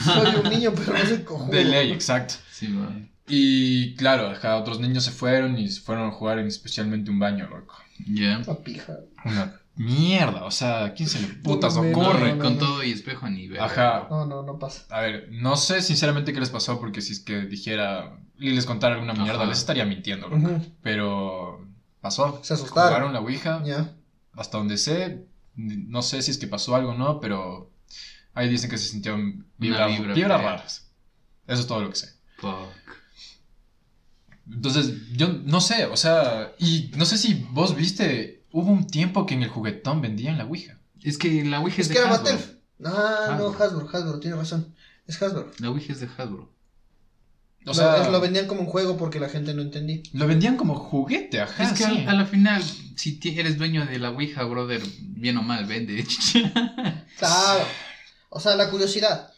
Soy un niño, pero no soy cojudo. De ley, exacto. Sí, man. Y claro, ajá, otros niños se fueron y se fueron a jugar en especialmente un baño, loco. Ya. Una pija. Una mierda, o sea, ¿a quién se le putas No, ocurre? no, no. Con todo y espejo a nivel. Ajá. No, no, no pasa. A ver, no sé sinceramente qué les pasó, porque si es que dijera y les contara alguna mierda, Ajá. les estaría mintiendo, loco. Pero pasó. Se asustaron. Jugaron la Ouija, Ya. hasta donde sé, no sé si es que pasó algo o no, pero ahí dicen que se sintieron vibra, vibra vibras fea. raras. Eso es todo lo que sé. Fuck. Entonces, yo no sé, o sea, y no sé si vos viste, hubo un tiempo que en el juguetón vendían la Ouija. Es que la Ouija es, Es de que era Hasbro. Mattel. Ah, no, Hasbro. Hasbro, Hasbro, tiene razón. Es Hasbro. La Ouija es de Hasbro. O Lo- sea, es- lo vendían como un juego porque la gente no entendía. lo vendían como juguete, ajá. es que sí. al- a la final, si eres dueño de la Ouija, brother, bien o mal, vende. Claro. O sea, la curiosidad.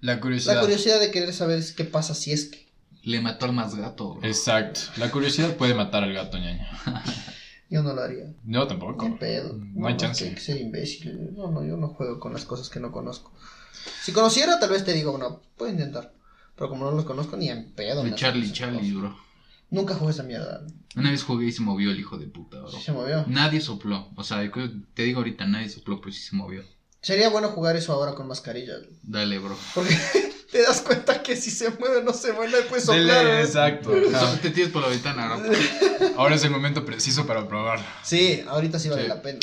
La curiosidad. La curiosidad de querer saber qué pasa si es que. Le mató al más gato. bro. Exacto. La curiosidad puede matar al gato, ñaña. Yo no lo haría. No, tampoco. Ni pedo. No hay chance. Hay que ser imbécil. No, no, yo no juego con las cosas que no conozco. Si conociera, tal vez te digo, no, puedo intentar. Pero como no los conozco, ni en pedo. Me Charlie, Charlie, cosas. bro. Nunca jugué esa mierda. Una vez jugué y se movió el hijo de puta, bro. Sí se movió. Nadie sopló. O sea, te digo ahorita, nadie sopló, pero sí se movió. Sería bueno jugar eso ahora con mascarilla. Dale, bro. Porque te das cuenta que si se mueve no se mueve, puedes soplar. exacto. ajá. Te tires por la ventana, bro. Ahora es el momento preciso para probar. Sí, ahorita sí vale Sí. la pena.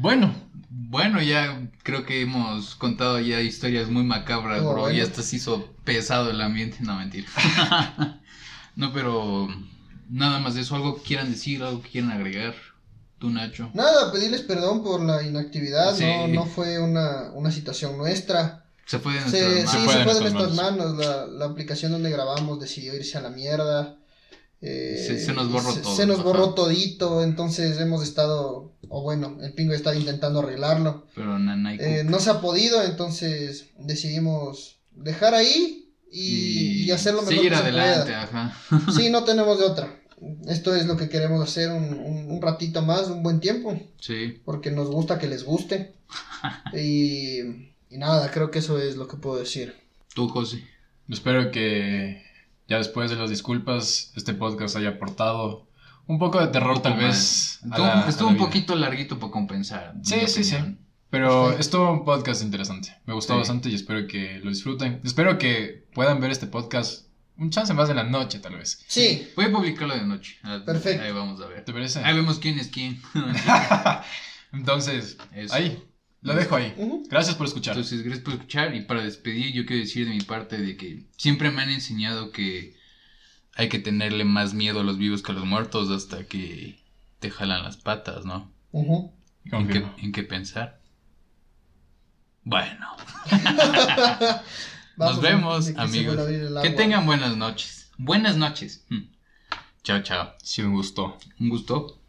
Bueno, Bueno, ya creo que hemos contado ya historias muy macabras, Oh, bro. bueno. Y hasta se hizo pesado el ambiente. No, mentira. no, pero nada más de eso. ¿Algo que quieran decir? ¿Algo que quieran agregar? Tú, Nacho. Nada, pedirles perdón por la inactividad. Sí. No, no fue una, una situación nuestra. Se fue de Se, nuestras sí, manos. se de fue de nuestras nuestras manos. La, la aplicación donde grabamos decidió irse a la mierda. Eh, Se- se nos borró se- todo, Se nos ajá. borró todito. Entonces hemos estado, o bueno, el pingo está intentando arreglarlo. Pero Eh, no se ha podido, entonces decidimos dejar ahí y, y hacer lo mejor seguir que se adelante, pueda. ajá. Sí, no tenemos de otra. Esto es lo que queremos hacer un, un- un ratito más, un buen tiempo, Sí. porque nos gusta que les guste. y, y nada, creo que eso es lo que puedo decir. Tú, José. espero que ya después de las disculpas, este podcast haya aportado un poco de terror, tal poco vez. a Estuvo, la- estuvo un vida. poquito larguito para compensar. Sí, sí, sí. opinión. Pero Perfecto. estuvo un podcast interesante. Me gustó Sí. bastante y espero que lo disfruten. Espero que puedan ver este podcast un chance más en la noche, tal vez. Sí, Voy a publicarlo de noche. Ah, Perfecto. Ahí vamos a ver. ¿Te parece? Ahí vemos quién es quién. Entonces, Eso. ahí. Lo dejo ahí. Gracias por escuchar. Entonces, gracias por escuchar. Y para despedir, yo quiero decir de mi parte de que siempre me han enseñado que hay que tenerle más miedo a los vivos que a los muertos hasta que te jalan las patas, ¿no? ¿En qué, en qué pensar? Bueno, Vamos, nos vemos, amigos. Que tengan buenas noches. Buenas noches. Mm. Chao, chao. Sí, me gustó. Un gusto.